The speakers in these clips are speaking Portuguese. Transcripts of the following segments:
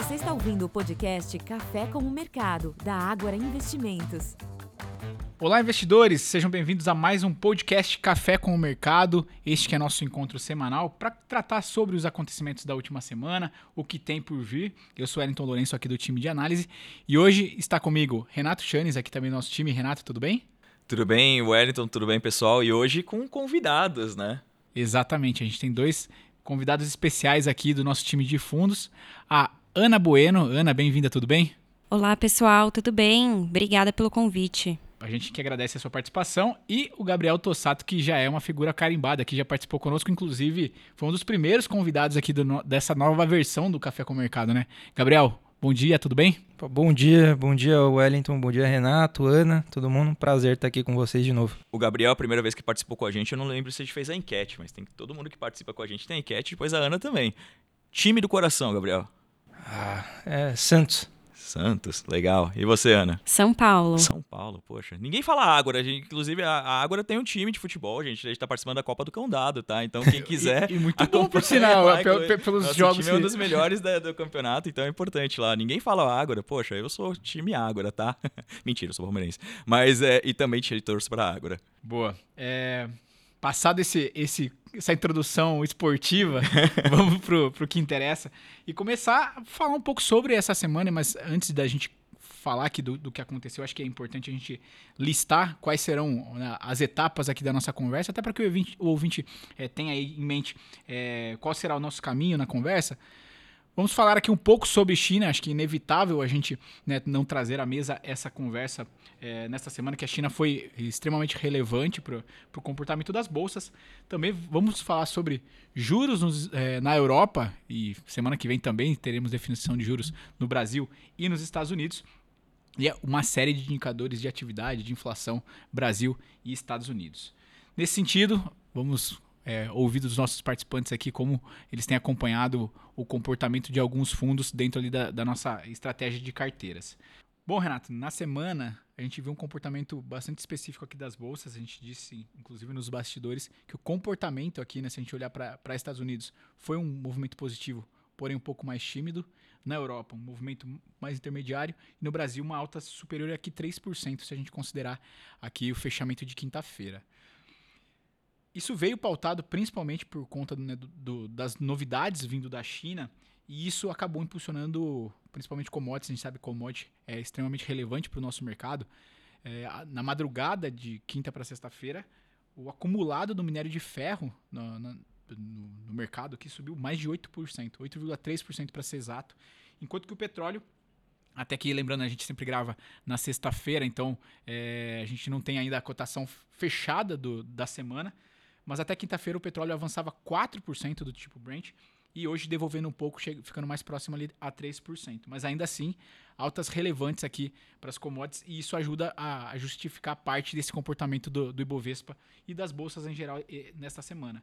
Você está ouvindo o podcast Café com o Mercado, da Ágora Investimentos. Olá, investidores! Sejam bem-vindos a mais um podcast Café com o Mercado. Este que é nosso encontro semanal para tratar sobre os acontecimentos da última semana, o que tem por vir. Eu sou Wellington Lourenço aqui do time de análise e hoje está comigo Renato Chanes, aqui também do nosso time. Renato, tudo bem? Tudo bem, Wellington, tudo bem, pessoal? E hoje com convidados, né? Exatamente, a gente tem dois convidados especiais aqui do nosso time de fundos. A Ana Bueno. Ana, bem-vinda, tudo bem? Olá, pessoal, tudo bem? Obrigada pelo convite. A gente que agradece a sua participação e o Gabriel Tossato, que já é uma figura carimbada, que já participou conosco, inclusive foi um dos primeiros convidados aqui do, dessa nova versão do Café com o Mercado, né? Gabriel, bom dia, tudo bem? Bom dia, bom dia Wellington, bom dia Renato, Ana, todo mundo, prazer estar aqui com vocês de novo. O Gabriel, a primeira vez que participou com a gente, eu não lembro se a gente fez a enquete, mas tem todo mundo que participa com a gente tem a enquete, depois a Ana também. Time do coração, Gabriel. Ah, é Santos. Santos, legal. E você, Ana? São Paulo. São Paulo, poxa. Ninguém fala Ágora, gente, inclusive a, Ágora tem um time de futebol, gente. A gente tá participando da Copa do Cão Dado, tá? Então quem quiser. e, e, muito bom, por sinal, lá, pelos nosso jogos. time que... é um dos melhores da, do campeonato, então é importante lá. Ninguém fala Ágora, poxa, eu sou time Ágora, tá? Mentira, eu sou palmeirense. Mas é. E também torço pra Ágora. Boa. É passado esse, esse, essa introdução esportiva, vamos pro, pro que interessa e começar a falar um pouco sobre essa semana, mas antes da gente falar aqui do, do que aconteceu, acho que é importante a gente listar quais serão né, as etapas aqui da nossa conversa, até para que o ouvinte, o ouvinte é, tenha em mente é, qual será o nosso caminho na conversa. Vamos falar aqui um pouco sobre China. Acho que é inevitável a gente né, não trazer à mesa essa conversa é, nesta semana, que a China foi extremamente relevante para o comportamento das bolsas. Também vamos falar sobre juros nos, é, na Europa, e semana que vem também teremos definição de juros no Brasil e nos Estados Unidos. E é uma série de indicadores de atividade, de inflação, Brasil e Estados Unidos. Nesse sentido, vamos é, ouvir dos nossos participantes aqui como eles têm acompanhado o comportamento de alguns fundos dentro ali da, da nossa estratégia de carteiras. Bom, Renato, na semana a gente viu um comportamento bastante específico aqui das bolsas. A gente disse, inclusive nos bastidores, que o comportamento aqui, né, se a gente olhar para Estados Unidos, foi um movimento positivo, porém um pouco mais tímido. Na Europa, um movimento mais intermediário. E no Brasil, uma alta superior a aqui 3%, se a gente considerar aqui o fechamento de quinta-feira. Isso veio pautado principalmente por conta né, do, das novidades vindo da China e isso acabou impulsionando principalmente commodities. A gente sabe que commodity é extremamente relevante para o nosso mercado. É, na madrugada de quinta para sexta-feira, o acumulado do minério de ferro no, no, no mercado aqui subiu mais de 8%, 8,3% para ser exato, enquanto que o petróleo até que, lembrando, a gente sempre grava na sexta-feira, então é, a gente não tem ainda a cotação fechada do, da semana, mas até quinta-feira o petróleo avançava 4% do tipo Brent e hoje devolvendo um pouco, ficando mais próximo ali a 3%. Mas ainda assim, altas relevantes aqui para as commodities e isso ajuda a, justificar parte desse comportamento do, do Ibovespa e das bolsas em geral nesta semana.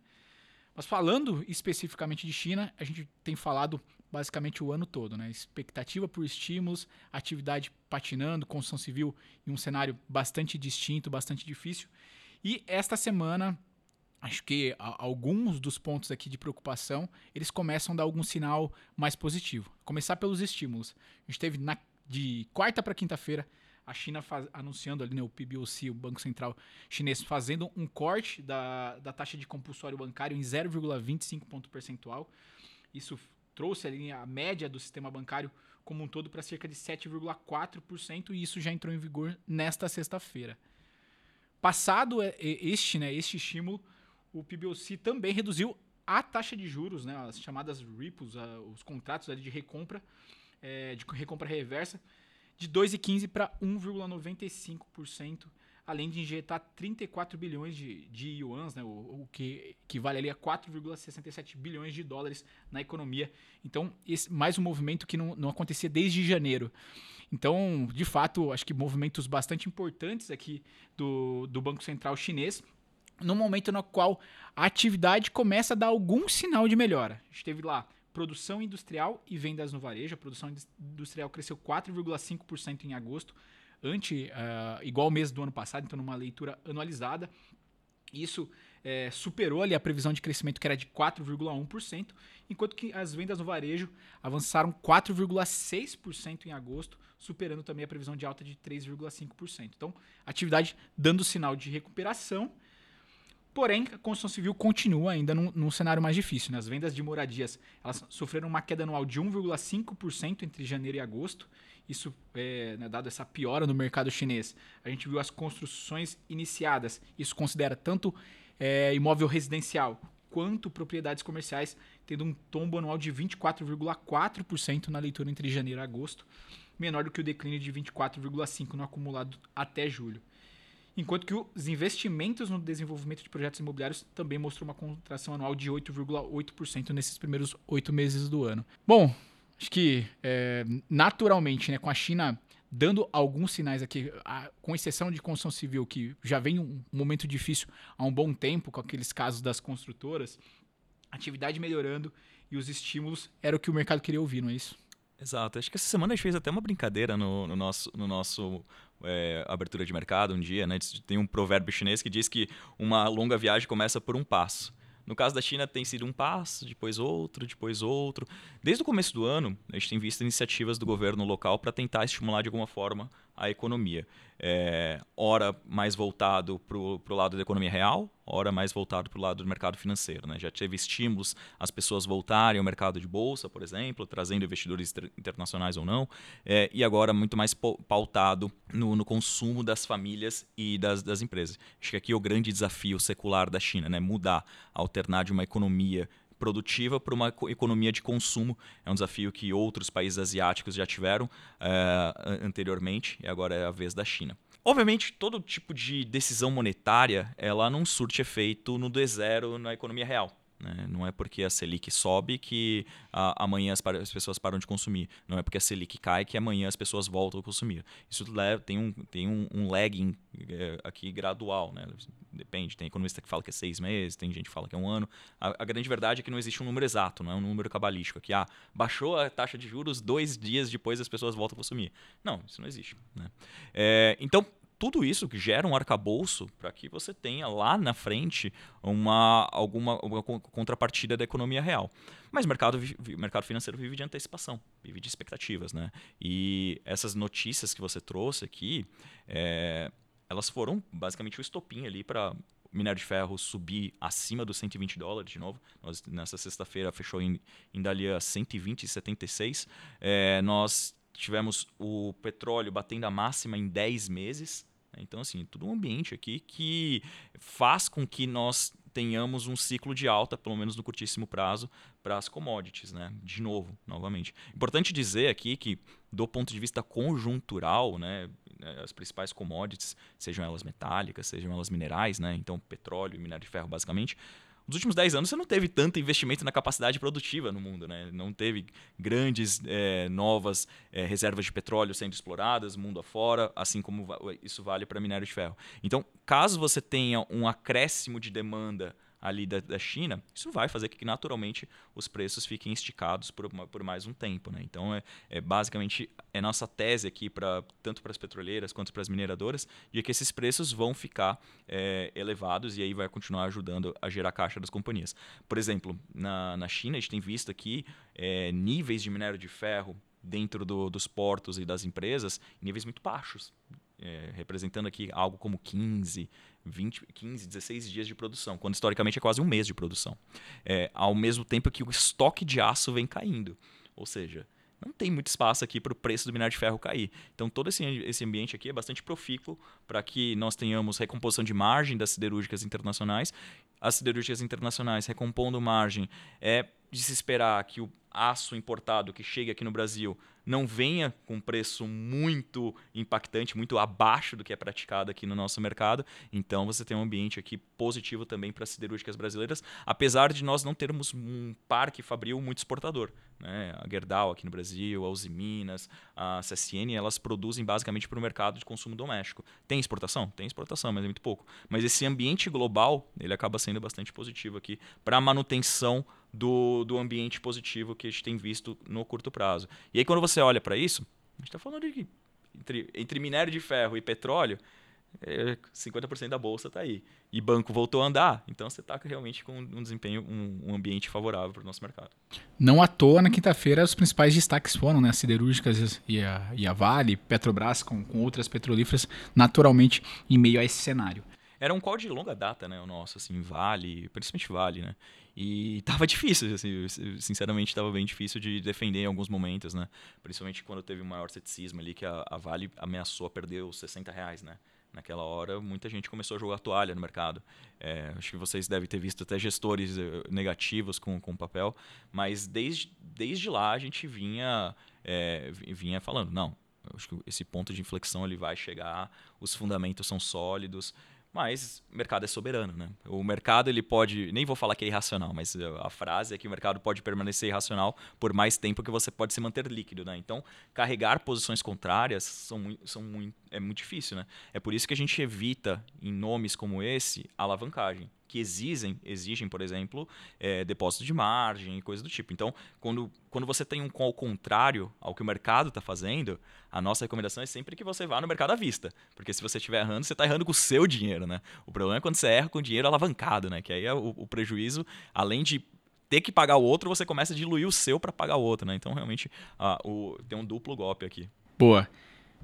Mas falando especificamente de China, a gente tem falado basicamente o ano todo, né? Expectativa por estímulos, atividade patinando, construção civil em um cenário bastante distinto, bastante difícil. E esta semana acho que alguns dos pontos aqui de preocupação, eles começam a dar algum sinal mais positivo. Começar pelos estímulos. A gente teve na, de quarta para quinta-feira a China faz, anunciando ali, né, o PBOC, o Banco Central Chinês, fazendo um corte da, da taxa de compulsório bancário em 0,25 ponto percentual. Isso trouxe ali a média do sistema bancário como um todo para cerca de 7,4% e isso já entrou em vigor nesta sexta-feira. Passado este, né, este estímulo, o PBOC também reduziu a taxa de juros, né, as chamadas repos, os contratos de recompra, é, de recompra reversa, de 2,15% para 1,95%, além de injetar 34 bilhões de, de yuans, né, o, o que equivale ali a 4,67 bilhões de dólares na economia. Então, esse, mais um movimento que não, não acontecia desde janeiro. Então, de fato, acho que movimentos bastante importantes aqui do, do Banco Central chinês no momento no qual a atividade começa a dar algum sinal de melhora. A gente teve lá produção industrial e vendas no varejo. A produção industrial cresceu 4,5% em agosto, ante uh, igual mês do ano passado, então numa leitura anualizada. Isso é, superou ali a previsão de crescimento que era de 4,1%, enquanto que as vendas no varejo avançaram 4,6% em agosto, superando também a previsão de alta de 3,5%. Então, atividade dando sinal de recuperação. Porém, a construção civil continua ainda num, num cenário mais difícil. Né? As vendas de moradias elas sofreram uma queda anual de 1,5% entre janeiro e agosto. Isso, é, né, dado essa piora no mercado chinês, a gente viu as construções iniciadas. Isso considera tanto é, imóvel residencial quanto propriedades comerciais, tendo um tombo anual de 24,4% na leitura entre janeiro e agosto, menor do que o declínio de 24,5% no acumulado até julho enquanto que os investimentos no desenvolvimento de projetos imobiliários também mostrou uma contração anual de 8,8% nesses primeiros oito meses do ano. Bom, acho que é, naturalmente, né, com a China dando alguns sinais aqui, a, com exceção de construção civil, que já vem um momento difícil há um bom tempo, com aqueles casos das construtoras, atividade melhorando e os estímulos era o que o mercado queria ouvir, não é isso? Exato. Acho que essa semana a gente fez até uma brincadeira no, no nosso, no nosso é, abertura de mercado um dia, né? Tem um provérbio chinês que diz que uma longa viagem começa por um passo. No caso da China, tem sido um passo, depois outro, depois outro. Desde o começo do ano, a gente tem visto iniciativas do governo local para tentar estimular de alguma forma a economia. É, ora mais voltado para o lado da economia real, ora mais voltado para o lado do mercado financeiro. Né? Já teve estímulos as pessoas voltarem ao mercado de bolsa, por exemplo, trazendo investidores internacionais ou não, é, e agora muito mais pautado no, no, consumo das famílias e das, das empresas. Acho que aqui é o grande desafio secular da China, né? mudar, alternar de uma economia produtiva para uma economia de consumo. É um desafio que outros países asiáticos já tiveram é, anteriormente e agora é a vez da China. Obviamente, todo tipo de decisão monetária ela não surte efeito no D0 na economia real. Né? Não é porque a Selic sobe que a, amanhã as, as, pessoas param de consumir. Não é porque a Selic cai que amanhã as pessoas voltam a consumir. Isso leva, tem um, tem um, um lagging é, aqui gradual. Né? Depende. Tem economista que fala que é seis meses, tem gente que fala que é um ano. A, a grande verdade é que não existe um número exato, não é um número cabalístico. Que ah, baixou a taxa de juros, dois dias depois as pessoas voltam a consumir. Não, isso não existe. Né? É, então, tudo isso que gera um arcabouço para que você tenha lá na frente uma alguma uma contrapartida da economia real. Mas o mercado, mercado financeiro vive de antecipação, vive de expectativas. Né? E essas notícias que você trouxe aqui, é, elas foram basicamente o estopim ali para o minério de ferro subir acima dos 120 dólares de novo. Nós, nessa sexta-feira fechou em, em dali a 120,76. É, nós tivemos o petróleo batendo a máxima em 10 meses. Né? Então, assim, tudo um ambiente aqui que faz com que nós tenhamos um ciclo de alta, pelo menos no curtíssimo prazo, para as commodities, né? De novo, novamente. Importante dizer aqui que, do ponto de vista conjuntural, né, as principais commodities, sejam elas metálicas, sejam elas minerais, né? Então, petróleo e minério de ferro, basicamente, nos últimos 10 anos você não teve tanto investimento na capacidade produtiva no mundo, né? Não teve grandes é, novas é, reservas de petróleo sendo exploradas mundo afora, assim como isso vale para minério de ferro. Então, caso você tenha um acréscimo de demanda ali da, da China, isso vai fazer que naturalmente os preços fiquem esticados por, por mais um tempo. Né? Então, é, é basicamente é nossa tese aqui, pra, tanto para as petroleiras quanto para as mineradoras, de que esses preços vão ficar é, elevados e aí vai continuar ajudando a gerar caixa das companhias. Por exemplo, na, na China, a gente tem visto aqui é, níveis de minério de ferro dentro do, dos portos e das empresas, níveis muito baixos. É, representando aqui algo como 15, 20, 15, 16 dias de produção, quando historicamente é quase um mês de produção. É, ao mesmo tempo que o estoque de aço vem caindo. Ou seja, não tem muito espaço aqui para o preço do minério de ferro cair. Então, todo esse, esse ambiente aqui é bastante profícuo para que nós tenhamos recomposição de margem das siderúrgicas internacionais. As siderúrgicas internacionais recompondo margem é de se esperar que o aço importado que chegue aqui no Brasil não venha com preço muito impactante, muito abaixo do que é praticado aqui no nosso mercado. Então você tem um ambiente aqui positivo também para as siderúrgicas brasileiras, apesar de nós não termos um parque fabril muito exportador. Né? A Gerdau aqui no Brasil, a Uzi Minas, a CSN, elas produzem basicamente para o mercado de consumo doméstico. Tem exportação? Tem exportação, mas é muito pouco. Mas esse ambiente global, ele acaba sendo bastante positivo aqui para a manutenção do, do ambiente positivo que a gente tem visto no curto prazo. E aí, quando você olha para isso, a gente está falando de entre, entre minério de ferro e petróleo, é, 50% da bolsa está aí. E banco voltou a andar, então você está realmente com um desempenho, um, um ambiente favorável para o nosso mercado. Não à toa, na quinta-feira, os principais destaques foram né, as siderúrgicas e a, e a Vale, Petrobras, com, com outras petrolíferas, naturalmente em meio a esse cenário. Era um call de longa data, né, o nosso, assim, Vale, principalmente Vale, né? E tava difícil, assim, sinceramente tava bem difícil de defender em alguns momentos, né? Principalmente quando teve o maior ceticismo ali, que a, a Vale ameaçou a perder os 60 reais, né? Naquela hora, muita gente começou a jogar toalha no mercado. É, acho que vocês devem ter visto até gestores eh, negativos com, com papel, mas desde, desde lá a gente vinha, é, vinha falando, não, acho que esse ponto de inflexão ele vai chegar, os fundamentos são sólidos, mas o mercado é soberano, né? O mercado ele pode, nem vou falar que é irracional, mas a frase é que o mercado pode permanecer irracional por mais tempo que você pode se manter líquido, né? Então, carregar posições contrárias são, são muito, é muito difícil, né? É por isso que a gente evita em nomes como esse alavancagem que exigem, exigem por exemplo, é, depósito de margem e coisa do tipo. Então, quando, quando você tem um call contrário ao que o mercado está fazendo, a nossa recomendação é sempre que você vá no mercado à vista. Porque se você estiver errando, você está errando com o seu dinheiro, né? O problema é quando você erra com dinheiro alavancado, né? Que aí é o, o prejuízo, além de ter que pagar o outro, você começa a diluir o seu para pagar o outro, né? Então, realmente, ah, o, tem um duplo golpe aqui. Boa.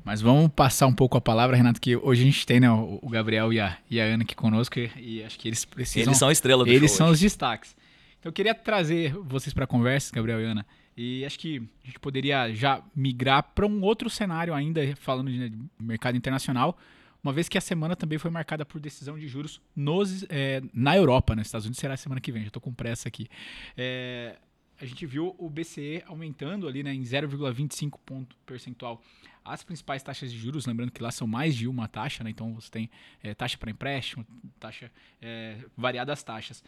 Mas vamos passar um pouco a palavra, Renato, que hoje a gente tem né, o Gabriel e a, e a Ana aqui conosco e, acho que eles precisam... Eles são a estrela do Eles são hoje. os destaques. Então eu queria trazer vocês para a conversa, Gabriel e Ana, e acho que a gente poderia já migrar para um outro cenário ainda, falando de, né, de, mercado internacional, uma vez que a semana também foi marcada por decisão de juros nos, é, na Europa, nos Estados Unidos será a semana que vem, já estou com pressa aqui. É, a gente viu o BCE aumentando ali né, em 0,25 ponto percentual as principais taxas de juros, lembrando que lá são mais de uma taxa, né? então você tem é, taxa para empréstimo, taxa é, variadas taxas.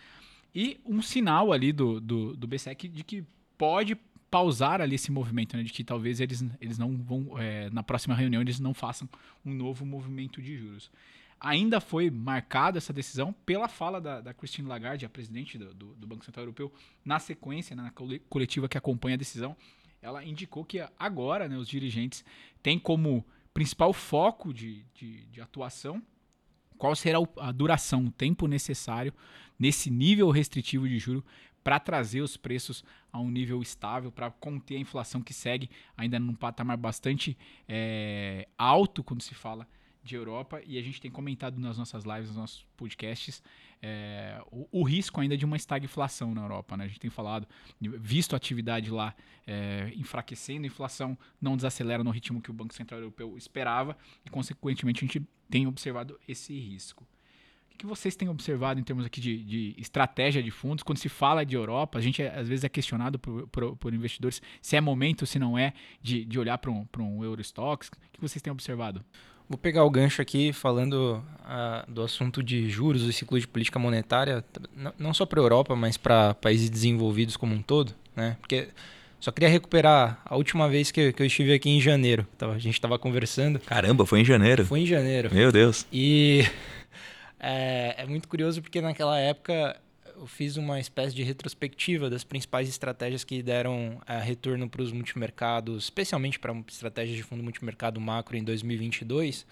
E um sinal ali do, do, do BCE de que pode pausar ali esse movimento, né? de que talvez eles, eles não vão, é, na próxima reunião, eles não façam um novo movimento de juros. Ainda foi marcada essa decisão pela fala da, da Christine Lagarde, a presidente do, do, do Banco Central Europeu, na sequência, né, na coletiva que acompanha a decisão, ela indicou que agora né, os dirigentes têm como principal foco de, de, de atuação qual será a duração, o tempo necessário nesse nível restritivo de juro para trazer os preços a um nível estável, para conter a inflação que segue ainda num patamar bastante é, alto quando se fala de Europa. E a gente tem comentado nas nossas lives, nos nossos podcasts, é, o, o, risco ainda de uma estagflação na Europa. Né? A gente tem falado, visto a atividade lá é, enfraquecendo, a inflação não desacelera no ritmo que o Banco Central Europeu esperava e, consequentemente, a gente tem observado esse risco. O que vocês têm observado em termos aqui de, de estratégia de fundos? Quando se fala de Europa, a gente às vezes é questionado por, por, por, investidores se é momento, se não é, de, de olhar para um, um Eurostox. O que vocês têm observado? Vou pegar o gancho aqui falando uh, do assunto de juros e ciclo de política monetária, não só para a Europa, mas para países desenvolvidos como um todo, né? Porque só queria recuperar a última vez que, que eu estive aqui em janeiro. A gente estava conversando. Caramba, foi em janeiro. Foi em janeiro. Meu Deus. E é, é muito curioso porque naquela época eu fiz uma espécie de retrospectiva das principais estratégias que deram uh, retorno para os multimercados, especialmente para uma estratégia de fundo multimercado macro em 2022.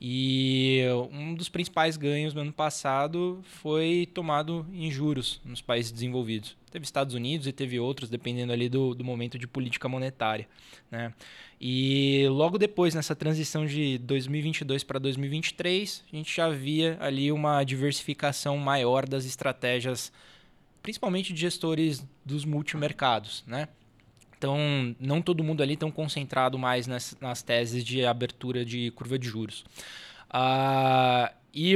E um dos principais ganhos no ano passado foi tomado em juros nos países desenvolvidos. Teve Estados Unidos e teve outros, dependendo ali do, do momento de política monetária. Né? E logo depois, nessa transição de 2022 para 2023, a gente já via ali uma diversificação maior das estratégias, principalmente de gestores dos multimercados. Né? Então, não todo mundo ali tão concentrado mais nas, nas teses de abertura de curva de juros. Uh, e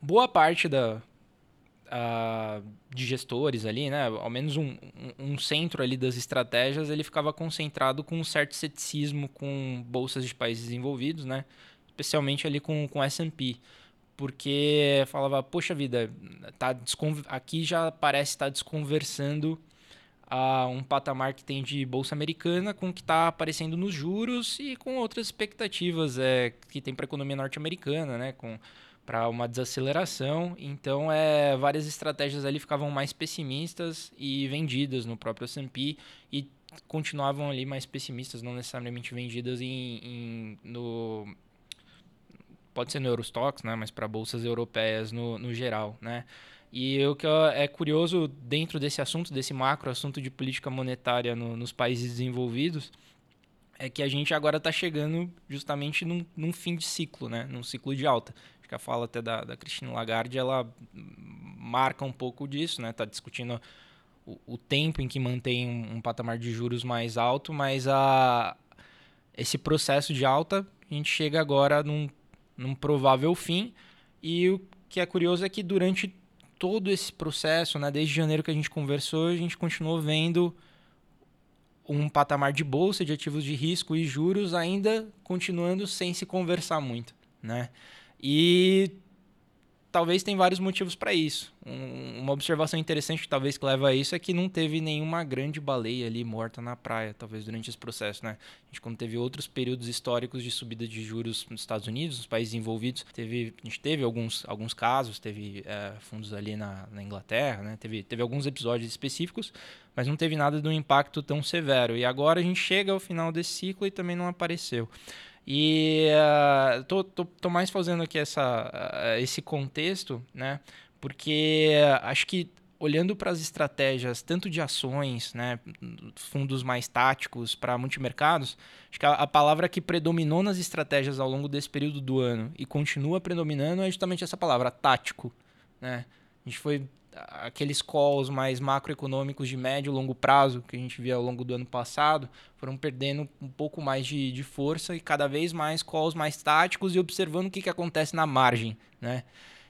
boa parte da, uh, de gestores ali, né, ao menos um, um, um, centro ali das estratégias, ele ficava concentrado com um certo ceticismo com bolsas de países desenvolvidos, né, especialmente ali com, com S&P porque falava, poxa vida, tá aqui já parece estar tá desconversando a um patamar que tem de bolsa americana com o que está aparecendo nos juros e com outras expectativas é, que tem para a economia norte-americana, né? Com para uma desaceleração. Então, é, várias estratégias ali ficavam mais pessimistas e vendidas no próprio S&P e continuavam ali mais pessimistas, não necessariamente vendidas em, em no pode ser no Eurostox, né, mas para bolsas europeias no, no geral, né. E o que é curioso dentro desse assunto, desse macro assunto de política monetária no, nos países desenvolvidos, é que a gente agora está chegando justamente num, num, fim de ciclo, né? num ciclo de alta. Acho que a fala até da, da Cristina Lagarde, ela marca um pouco disso, né? Está discutindo o, o, tempo em que mantém um, um, patamar de juros mais alto, mas a, esse processo de alta, a gente chega agora num, num provável fim. E o que é curioso é que durante todo esse processo, né, desde janeiro que a gente conversou, a gente continuou vendo um patamar de bolsa de ativos de risco e juros ainda continuando sem se conversar muito, né? E talvez tem vários motivos para isso. Um, uma observação interessante que talvez que leva a isso é que não teve nenhuma grande baleia ali morta na praia, talvez durante esse processo, né? A gente quando teve outros períodos históricos de subida de juros nos Estados Unidos, nos países envolvidos, teve, a gente teve alguns, alguns casos, teve é, fundos ali na, na Inglaterra, né? Teve, teve alguns episódios específicos, mas não teve nada de um impacto tão severo. E agora a gente chega ao final desse ciclo e também não apareceu. E uh, tô, tô, tô, mais fazendo aqui essa, uh, esse contexto, né? Porque acho que olhando para as estratégias tanto de ações, né, fundos mais táticos para multimercados, acho que a, a, palavra que predominou nas estratégias ao longo desse período do ano e continua predominando é justamente essa palavra, tático, né? A gente foi aqueles calls mais macroeconômicos de médio e longo prazo que a gente via ao longo do ano passado foram perdendo um pouco mais de, de força e cada vez mais calls mais táticos e observando o que, que acontece na margem, né?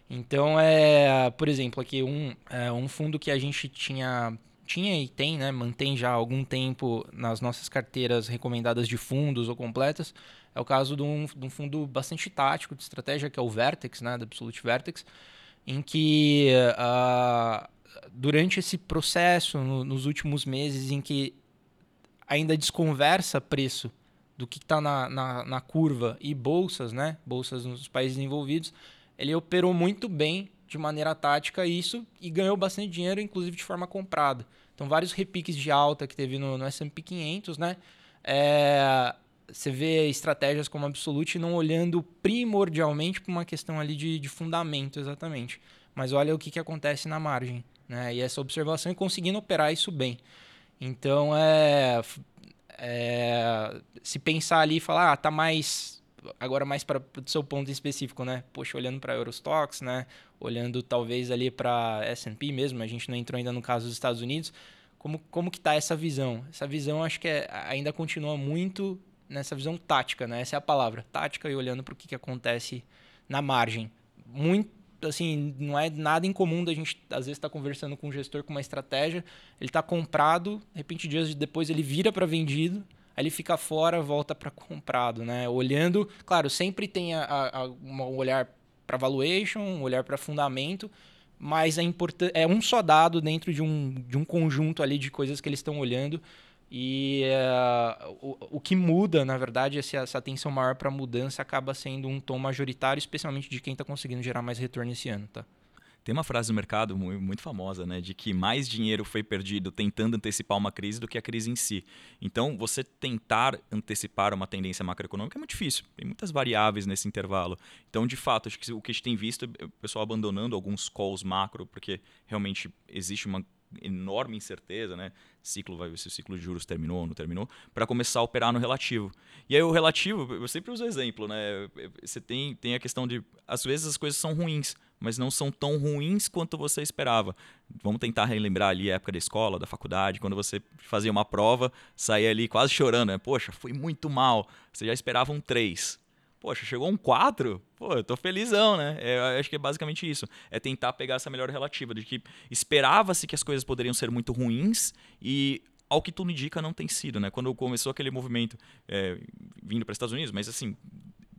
Então, é, por exemplo, aqui um, é, um fundo que a gente tinha tinha e tem, né, mantém já há algum tempo nas nossas carteiras recomendadas de fundos ou completas, é o caso de um, de um fundo bastante tático de estratégia, que é o Vertex, né, da Absolute Vertex, em que uh, durante esse processo, no, nos últimos meses, em que ainda desconversa preço do que está na, na, na, curva e bolsas, né? Bolsas nos países envolvidos, ele operou muito bem de maneira tática isso e ganhou bastante dinheiro, inclusive de forma comprada. Então, vários repiques de alta que teve no, no S&P 500, né? É, você vê estratégias como Absolute não olhando primordialmente para uma questão ali de, de fundamento exatamente, mas olha o que, que acontece na margem, né? E essa observação e conseguindo operar isso bem. Então é, é se pensar ali e falar, ah, tá mais agora mais para o seu ponto específico, né? Poxa, olhando para Eurostox, né? Olhando talvez ali para S&P mesmo, a gente não entrou ainda no caso dos Estados Unidos. Como, como que tá essa visão? Essa visão acho que é, ainda continua muito nessa visão tática, né? Essa é a palavra, tática e olhando para o que, que acontece na margem. Muito, assim, não é nada incomum da gente, às vezes, estar tá conversando com um gestor com uma estratégia, ele está comprado, de repente, dias depois ele vira para vendido, aí ele fica fora, volta para comprado, né? Olhando, claro, sempre tem a, a, um olhar para valuation, um olhar para fundamento, mas é, é um só dado dentro de um, de um conjunto ali de coisas que eles estão olhando e uh, o, o que muda, na verdade, essa, essa atenção maior para a mudança acaba sendo um tom majoritário, especialmente de quem está conseguindo gerar mais retorno esse ano. Tá? Tem uma frase no mercado muito famosa, né, de que mais dinheiro foi perdido tentando antecipar uma crise do que a crise em si. Então, você tentar antecipar uma tendência macroeconômica é muito difícil. Tem muitas variáveis nesse intervalo. Então, de fato, acho que o que a gente tem visto é o pessoal abandonando alguns calls macro, porque realmente existe uma enorme incerteza, né? Ciclo vai se o ciclo de juros terminou ou não terminou, para começar a operar no relativo. E aí o relativo, eu sempre uso exemplo, né? Você tem, tem a questão de às vezes as coisas são ruins, mas não são tão ruins quanto você esperava. Vamos tentar relembrar ali a época da escola, da faculdade, quando você fazia uma prova, saía ali quase chorando, né? Poxa, foi muito mal. Você já esperava um 3 poxa, chegou um 4, pô, eu tô felizão, né? É, acho que é basicamente isso. É tentar pegar essa melhor relativa, de que esperava-se que as coisas poderiam ser muito ruins e ao que tudo indica não tem sido, né? Quando começou aquele movimento é, vindo para os Estados Unidos, mas assim,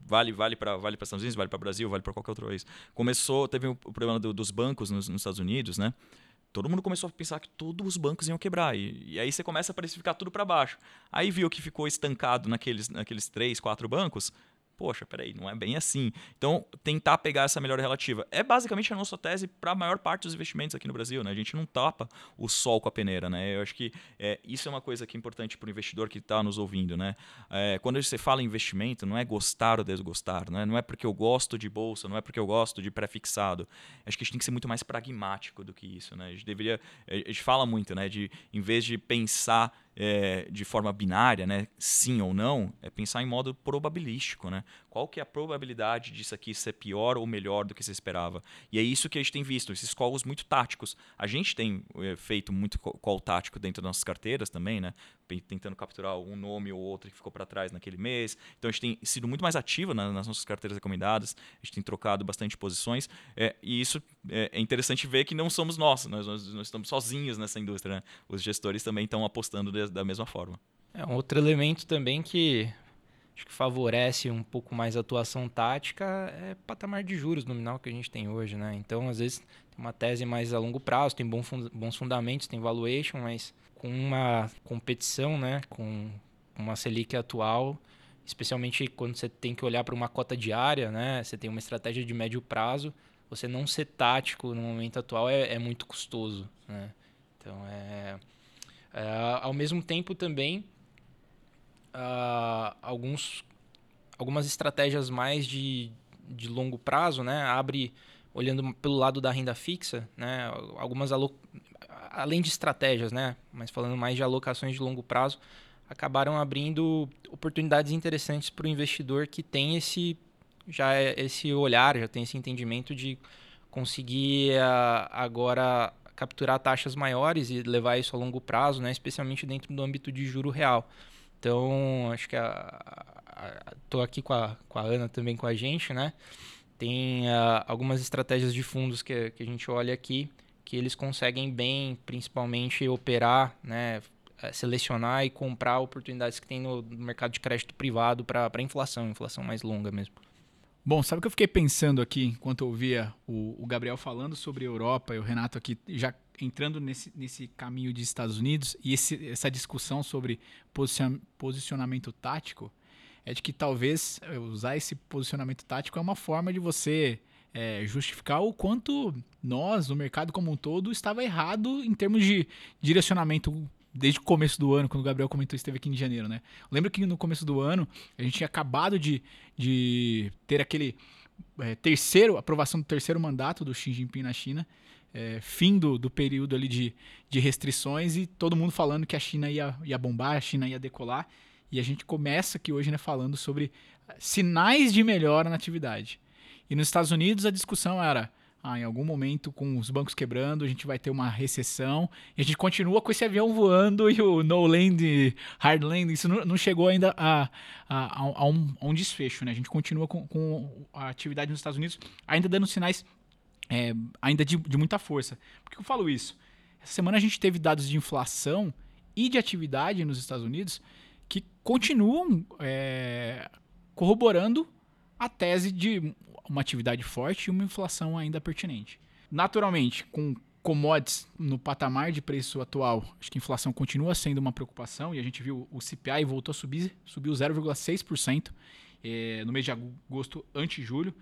vale vale para vale para Estados Unidos, vale para Brasil, vale para qualquer outro país. Começou, teve o problema do, dos bancos nos, nos, Estados Unidos, né? Todo mundo começou a pensar que todos os bancos iam quebrar e, e aí você começa a precificar tudo para baixo. Aí viu que ficou estancado naqueles naqueles três, quatro bancos, poxa, peraí, não é bem assim. Então, tentar pegar essa melhor relativa. É basicamente a nossa tese para a maior parte dos investimentos aqui no Brasil, né? A gente não tapa o sol com a peneira, né? Eu acho que é, isso é uma coisa que é importante para o investidor que está nos ouvindo, né? É, quando você fala em investimento, não é gostar ou desgostar, né? Não é porque eu gosto de bolsa, não é porque eu gosto de pré-fixado. Acho que a gente tem que ser muito mais pragmático do que isso, né? A gente deveria, a gente fala muito, né? De, em vez de pensar é, de forma binária, né, sim ou não, é pensar em modo probabilístico, né? Qual que é a probabilidade disso aqui ser pior ou melhor do que você esperava? E é isso que a gente tem visto, esses calls muito táticos. A gente tem é, feito muito call tático dentro das nossas carteiras também, né? Tentando capturar um nome ou outro que ficou para trás naquele mês. Então a gente tem sido muito mais ativo nas nossas carteiras recomendadas, a gente tem trocado bastante posições, é, e isso é, é, interessante ver que não somos nós, nós, nós, nós estamos sozinhos nessa indústria. Né? Os gestores também estão apostando da mesma forma. É um outro elemento também que acho que favorece um pouco mais a atuação tática é patamar de juros nominal que a gente tem hoje, né? Então, às vezes, tem uma tese mais a longo prazo, tem bons fundamentos, tem valuation, mas com uma competição, né? Com uma Selic atual, especialmente quando você tem que olhar para uma cota diária, né? Você tem uma estratégia de médio prazo, você não ser tático no momento atual é, é muito custoso, né? Então, é é, ao mesmo tempo também uh, alguns, algumas estratégias mais de, de longo prazo, né? Abre olhando pelo lado da renda fixa, né? Algumas além de estratégias, né? Mas falando mais de alocações de longo prazo, acabaram abrindo oportunidades interessantes para o investidor que tem esse já é esse olhar, já tem esse entendimento de conseguir uh, agora capturar taxas maiores e levar isso a longo prazo, né, especialmente dentro do âmbito de juro real. Então, acho que estou aqui com a, com a Ana também com a gente, né? Tem uh, algumas estratégias de fundos que, que a gente olha aqui que eles conseguem bem, principalmente, operar, né, eh, selecionar e comprar oportunidades que tem no, mercado de crédito privado para inflação, inflação mais longa mesmo. Bom, sabe o que eu fiquei pensando aqui enquanto eu ouvia o, o, Gabriel falando sobre a Europa e o Renato aqui já entrando nesse, nesse caminho de Estados Unidos e esse, essa discussão sobre posicionamento tático é de que talvez usar esse posicionamento tático é uma forma de você é, justificar o quanto nós, o mercado como um todo, estava errado em termos de direcionamento desde o começo do ano, quando o Gabriel comentou esteve aqui em janeiro, né? Lembra que no começo do ano a gente tinha acabado de, de ter aquele é, terceiro, aprovação do terceiro mandato do Xi Jinping na China, é, fim do, do período ali de, de restrições e todo mundo falando que a China ia, ia bombar, a China ia decolar. E a gente começa aqui hoje né, falando sobre sinais de melhora na atividade. E nos Estados Unidos a discussão era ah, em algum momento, com os bancos quebrando, a gente vai ter uma recessão. E a gente continua com esse avião voando e o no land, hard land, isso não, não chegou ainda a, a, a, um, a, um, desfecho. Né? A gente continua com, com, a atividade nos Estados Unidos ainda dando sinais é, ainda de, de muita força. Por que eu falo isso? Essa semana a gente teve dados de inflação e de atividade nos Estados Unidos que continuam é, corroborando a tese de uma atividade forte e uma inflação ainda pertinente. Naturalmente, com commodities no patamar de preço atual, acho que a inflação continua sendo uma preocupação e a gente viu o CPI voltou a subir, subiu 0,6% eh, no mês de agosto ante julho.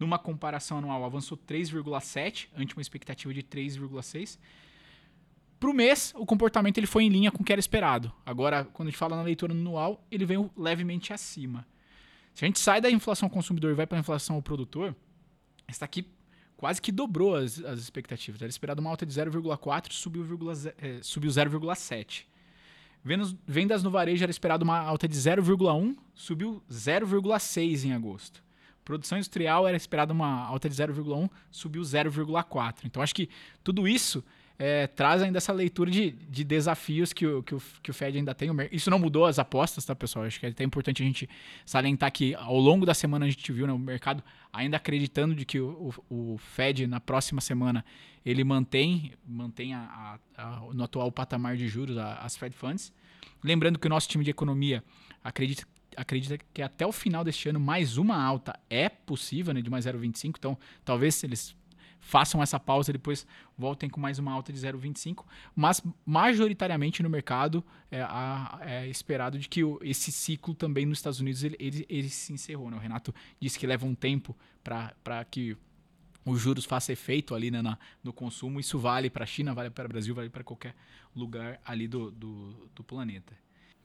Numa comparação anual, avançou 3,7% ante uma expectativa de 3,6%. Para o mês, o comportamento ele foi em linha com o que era esperado. Agora, quando a gente fala na leitura anual, ele veio levemente acima. Se a gente sai da inflação ao consumidor e vai para a inflação ao produtor, está aqui quase que dobrou as, as expectativas. Era esperado uma alta de 0,4, subiu, é, subiu 0,7. Vendas no varejo era esperado uma alta de 0,1, subiu 0,6 em agosto. Produção industrial era esperada uma alta de 0,1, subiu 0,4. Então acho que tudo isso é, traz ainda essa leitura de, de desafios que o, que, o, que o Fed ainda tem. Isso não mudou as apostas, tá, pessoal? Acho que é até importante a gente salientar que ao longo da semana a gente viu né, o mercado ainda acreditando de que o, o, o Fed na próxima semana ele mantém, mantém a, a, a, no atual patamar de juros as Fed Funds. Lembrando que o nosso time de economia acredita acredita que até o final deste ano mais uma alta é possível, né, de mais 0,25. Então, talvez eles façam essa pausa, depois voltem com mais uma alta de 0,25, mas majoritariamente no mercado é, é esperado de que esse ciclo também nos Estados Unidos ele, ele, ele se encerrou. Né? O Renato disse que leva um tempo para que os juros faça efeito ali né, na, no consumo. Isso vale para a China, vale para o Brasil, vale para qualquer lugar ali do, do, do planeta.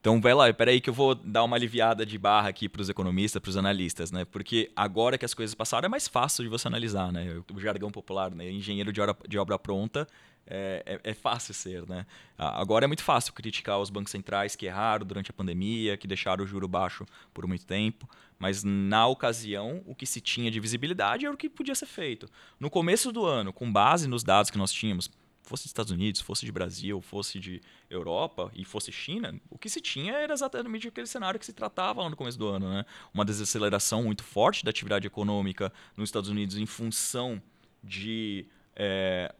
Então vai lá, peraí que eu vou dar uma aliviada de barra aqui para os economistas, para os analistas, né? Porque agora que as coisas passaram é mais fácil de você analisar, né? O jargão popular, né? Engenheiro de, obra, de obra pronta é, é, é, fácil ser, né? Agora é muito fácil criticar os bancos centrais que erraram durante a pandemia, que deixaram o juro baixo por muito tempo, mas na ocasião o que se tinha de visibilidade era o que podia ser feito. No começo do ano, com base nos dados que nós tínhamos, fosse dos Estados Unidos, fosse de Brasil, fosse de Europa e fosse China, o que se tinha era exatamente aquele cenário que se tratava lá no começo do ano, né? Uma desaceleração muito forte da atividade econômica nos Estados Unidos em função de é,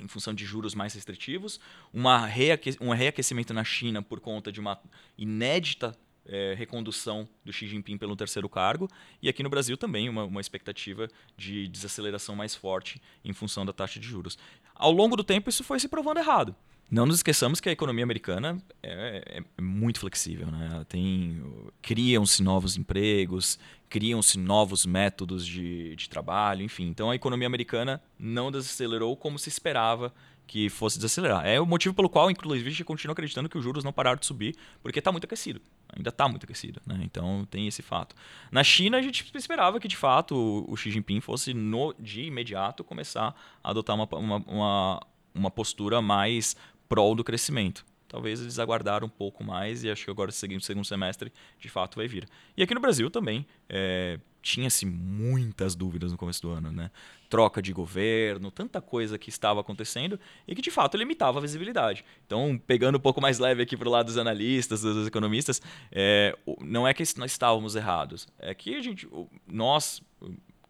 em função de juros mais restritivos, uma reaque um reaquecimento na China por conta de uma inédita é, recondução do Xi Jinping pelo terceiro cargo, e aqui no Brasil também uma, uma expectativa de desaceleração mais forte em função da taxa de juros. Ao longo do tempo, isso foi se provando errado. Não nos esqueçamos que a economia americana é, é muito flexível, né? Tem criam-se novos empregos, criam-se novos métodos de, de trabalho, enfim. Então a economia americana não desacelerou como se esperava que fosse desacelerar. É o motivo pelo qual, inclusive, a gente continua acreditando que os juros não pararam de subir, porque está muito aquecido. Ainda está muito aquecido. Né? Então tem esse fato. Na China, a gente esperava que, de fato, o Xi Jinping fosse, no, de imediato, começar a adotar uma, uma, uma, uma postura mais prol do crescimento. Talvez eles aguardaram um pouco mais e acho que agora, seguindo o segundo semestre, de fato vai vir. E aqui no Brasil também, é, tinha-se muitas dúvidas no começo do ano, né? Troca de governo, tanta coisa que estava acontecendo e que de fato limitava a visibilidade. Então, pegando um pouco mais leve aqui para o lado dos analistas, dos economistas, é, não é que nós estávamos errados, é que a gente, nós,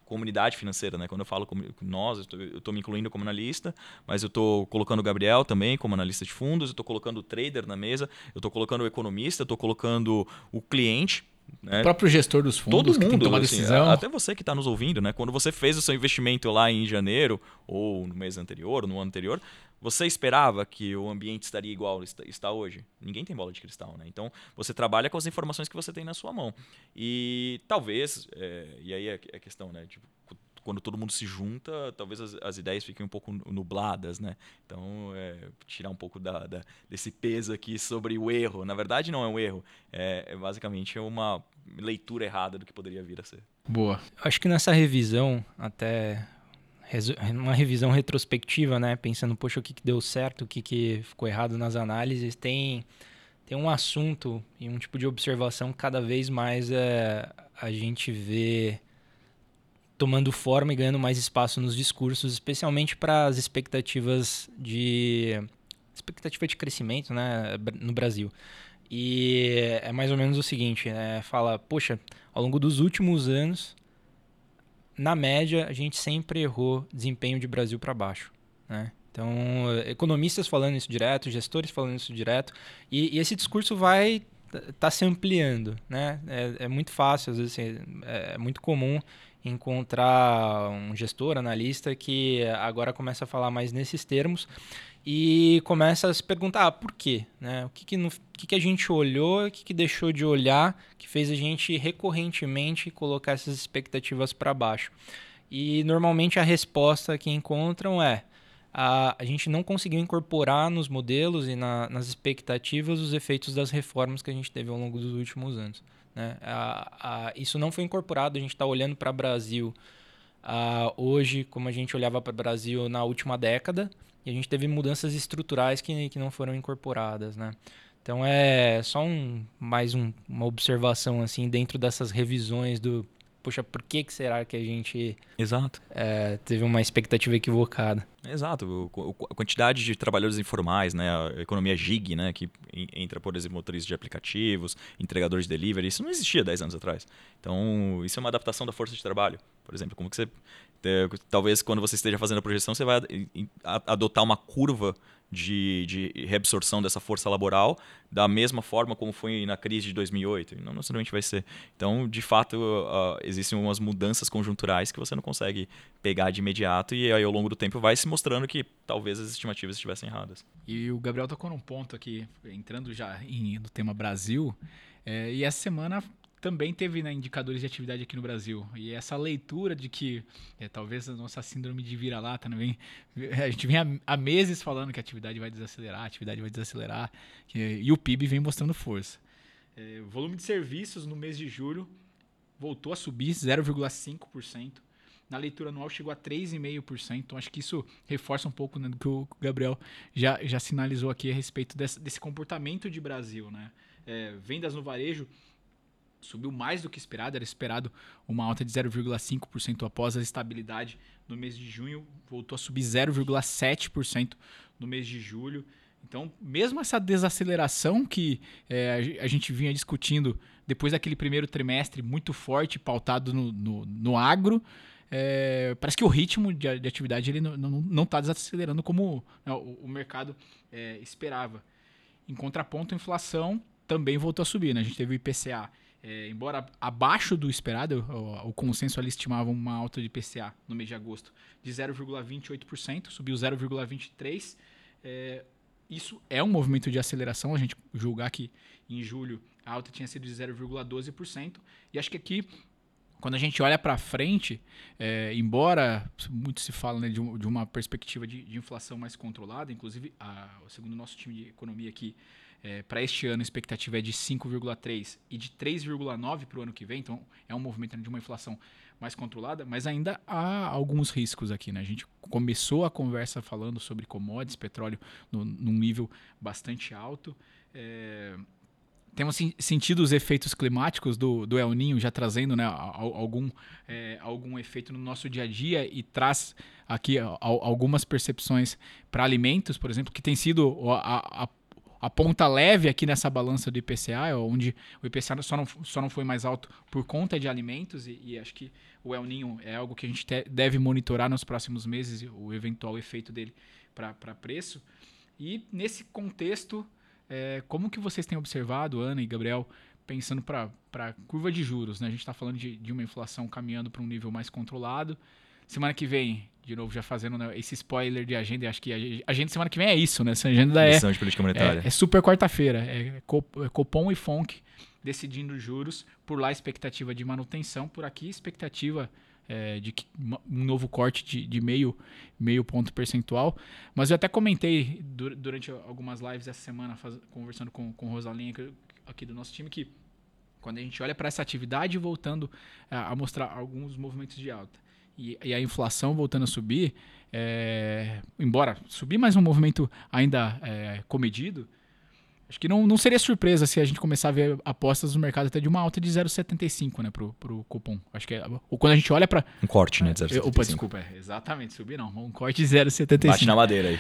comunidade financeira, né? Quando eu falo nós, eu estou me incluindo como analista, mas eu estou colocando o Gabriel também como analista de fundos, eu estou colocando o trader na mesa, eu estou colocando o economista, eu estou colocando o cliente né? O próprio gestor dos fundos Todo mundo, que tem que tomar assim, decisão. Até você que está nos ouvindo, né? Quando você fez o seu investimento lá em janeiro, ou no mês anterior, ou no ano anterior, você esperava que o ambiente estaria igual está hoje? Ninguém tem bola de cristal, né? Então, você trabalha com as informações que você tem na sua mão. E talvez, é, e aí é a questão, né? Tipo, quando todo mundo se junta, talvez as, as ideias fiquem um pouco nubladas, né? Então, é, tirar um pouco da, da, desse peso aqui sobre o erro. Na verdade, não é um erro. É, é basicamente uma leitura errada do que poderia vir a ser. Boa. Acho que nessa revisão, até uma revisão retrospectiva, né? Pensando, poxa, o que, que deu certo, o que, que ficou errado nas análises, tem, tem um assunto e um tipo de observação que cada vez mais é, a gente vê tomando forma e ganhando mais espaço nos discursos, especialmente para as expectativas de expectativa de crescimento, né, no Brasil. E é mais ou menos o seguinte, né, fala, poxa, ao longo dos últimos anos, na média, a gente sempre errou desempenho de Brasil para baixo, né? Então, economistas falando isso direto, gestores falando isso direto, e, e esse discurso vai tá se ampliando, né? É, é muito fácil, às vezes assim, é, é muito comum encontrar um gestor, analista que agora começa a falar mais nesses termos e começa a se perguntar ah, por quê, né? O que que, no, que, que a gente olhou, o que, que deixou de olhar, que fez a gente recorrentemente colocar essas expectativas para baixo. E normalmente a resposta que encontram é a, a gente não conseguiu incorporar nos modelos e na, nas expectativas os efeitos das reformas que a gente teve ao longo dos últimos anos. Né? A, a, isso não foi incorporado, a gente está olhando para o Brasil hoje como a gente olhava para o Brasil na última década, e a gente teve mudanças estruturais que, que não foram incorporadas. Né? Então é só um, mais um, uma observação assim dentro dessas revisões do poxa, por que, que será que a gente Exato. É, teve uma expectativa equivocada? Exato. A quantidade de trabalhadores informais, né? a economia gig, né? que entra, por exemplo, motoristas de aplicativos, entregadores de delivery, isso não existia 10 anos atrás. Então, isso é uma adaptação da força de trabalho. por exemplo? Como que você talvez quando você esteja fazendo a projeção, você vai adotar uma curva de, de reabsorção dessa força laboral da mesma forma como foi na crise de 2008. Não necessariamente vai ser. Então, de fato, uh, existem umas mudanças conjunturais que você não consegue pegar de imediato e aí ao longo do tempo vai se mostrando que talvez as estimativas estivessem erradas. E o Gabriel tocou num ponto aqui, entrando já em, no tema Brasil, é, e essa semana também teve né, indicadores de atividade aqui no Brasil. E essa leitura de que é, talvez a nossa síndrome de vira-lata também. A gente vem há, há, meses falando que a atividade vai desacelerar, a atividade vai desacelerar, que, e o PIB vem mostrando força. É, o volume de serviços no mês de julho voltou a subir 0,5%. Na leitura anual chegou a 3,5%. Então acho que isso reforça um pouco né, do que o Gabriel já, já sinalizou aqui a respeito desse, desse comportamento de Brasil. Né? É, vendas no varejo subiu mais do que esperado, era esperado uma alta de 0,5% após a estabilidade no mês de junho, voltou a subir 0,7% no mês de julho. Então, mesmo essa desaceleração que é, a gente vinha discutindo depois daquele primeiro trimestre muito forte, pautado no, no, no agro, é, parece que o ritmo de, de atividade ele não está desacelerando como né, o, o, mercado é, esperava. Em contraponto, a inflação também voltou a subir. Né? A gente teve o IPCA é, embora abaixo do esperado, o, o, consenso ali estimava uma alta de PCA no mês de agosto de 0,28%, subiu 0,23%. É, isso é um movimento de aceleração, a gente julgar que em julho a alta tinha sido de 0,12%. E acho que aqui, quando a gente olha para frente, é, embora muito se fala né, de, um, de, uma perspectiva de, de, inflação mais controlada, inclusive, a, segundo o nosso time de economia aqui, é, para este ano a expectativa é de 5,3 e de 3,9 para o ano que vem, então é um movimento de uma inflação mais controlada, mas ainda há alguns riscos aqui. Né? A gente começou a conversa falando sobre commodities, petróleo no, num nível bastante alto. É, temos sentido os efeitos climáticos do, do El Ninho já trazendo né, algum, é, algum efeito no nosso dia a dia e traz aqui algumas percepções para alimentos, por exemplo, que tem sido a, a a ponta leve aqui nessa balança do IPCA, onde o IPCA só não, só não foi mais alto por conta de alimentos, e, e acho que o El Ninho é algo que a gente te, deve monitorar nos próximos meses, o eventual efeito dele para preço. E nesse contexto, é, como que vocês têm observado, Ana e Gabriel, pensando para a curva de juros? Né? A gente está falando de, de uma inflação caminhando para um nível mais controlado. Semana que vem, de novo, já fazendo né, esse spoiler de agenda, acho que a agenda semana que vem é isso, né? Essa agenda é, de política monetária. É, é super quarta-feira. É, é Copom e FONC decidindo juros. Por lá, expectativa de manutenção. Por aqui, expectativa é, de que, um novo corte de, de, meio, meio ponto percentual. Mas eu até comentei durante algumas lives essa semana, faz, conversando com, com Rosalinha aqui do nosso time, que quando a gente olha para essa atividade voltando a, a mostrar alguns movimentos de alta e, e a inflação voltando a subir, é, embora subir mais um movimento ainda é, comedido, acho que não, não seria surpresa se a gente começar a ver apostas no mercado até de uma alta de 0,75 né, pro, pro cupom. Acho que é, quando a gente olha para Um corte, né, de 0,75. Opa, desculpa, é, exatamente, subir não, um corte de 0,75. Bate na madeira aí.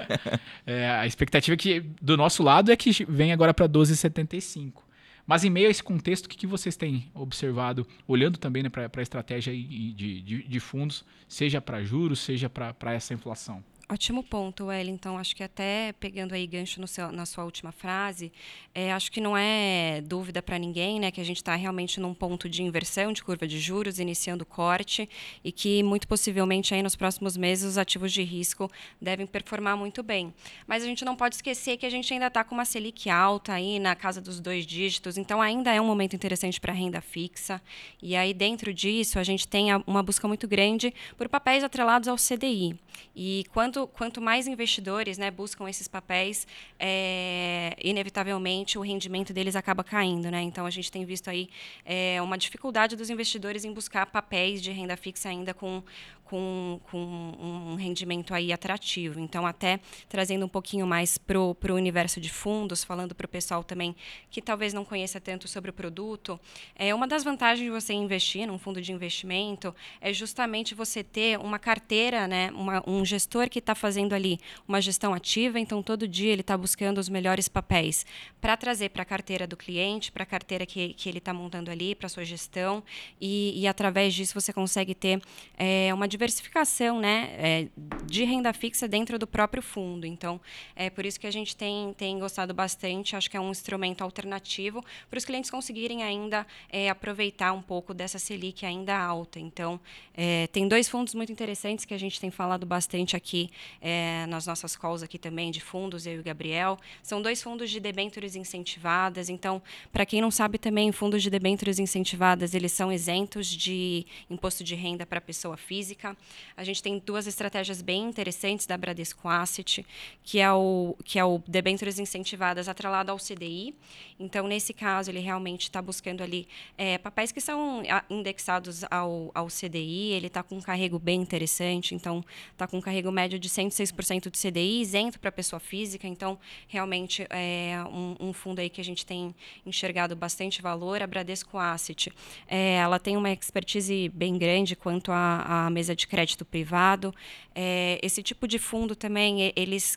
é, a expectativa é que do nosso lado é que vem agora para 12,75. Mas em meio a esse contexto, o que, vocês têm observado, olhando também né, para a estratégia de, de, de fundos, seja para juros, seja para essa inflação? Ótimo ponto, Wellington. Acho que até pegando aí gancho seu, na sua última frase, é, acho que não é dúvida para ninguém né, que a gente está realmente num ponto de inversão de curva de juros, iniciando corte, e que muito possivelmente aí nos próximos meses os ativos de risco devem performar muito bem. Mas a gente não pode esquecer que a gente ainda está com uma Selic alta aí na casa dos dois dígitos, então ainda é um momento interessante para renda fixa. E aí dentro disso a gente tem uma busca muito grande por papéis atrelados ao CDI. E quanto, quanto mais investidores né, buscam esses papéis, é, inevitavelmente o rendimento deles acaba caindo. Né? Então, a gente tem visto aí é, uma dificuldade dos investidores em buscar papéis de renda fixa ainda com, com, com um rendimento aí atrativo. Então, até trazendo um pouquinho mais para o universo de fundos, falando para o pessoal também que talvez não conheça tanto sobre o produto, é uma das vantagens de você investir num fundo de investimento é justamente você ter uma carteira, né, uma, um gestor que está fazendo ali uma gestão ativa, então todo dia ele está buscando os melhores papéis para trazer para a carteira do cliente, para a carteira que, que ele está montando ali, para sua gestão, e, e, através disso você consegue ter é, uma diversificação né, é, de renda fixa dentro do próprio fundo. Então, é por isso que a gente tem, tem gostado bastante, acho que é um instrumento alternativo para os clientes conseguirem ainda é, aproveitar um pouco dessa Selic ainda alta. Então, é, tem dois fundos muito interessantes que a gente tem falado bastante aqui é, nas nossas calls aqui também de fundos, eu e o Gabriel. São dois fundos de debêntures incentivadas. Então, para quem não sabe também, fundos de debêntures incentivadas, eles são isentos de imposto de renda para pessoa física. A gente tem duas estratégias bem interessantes da Bradesco Asset, que é o que é o debêntures incentivadas atrelado ao CDI. Então, nesse caso, ele realmente está buscando ali é, papéis que são indexados ao, ao CDI. Ele está com um carrego bem interessante. Então, está com um carrego médio de 106% do CDI, isento para pessoa física. Então, realmente é um, um, fundo aí que a gente tem enxergado bastante valor. A Bradesco Asset, é, ela tem uma expertise bem grande quanto à, à mesa de crédito privado. É, esse tipo de fundo também, eles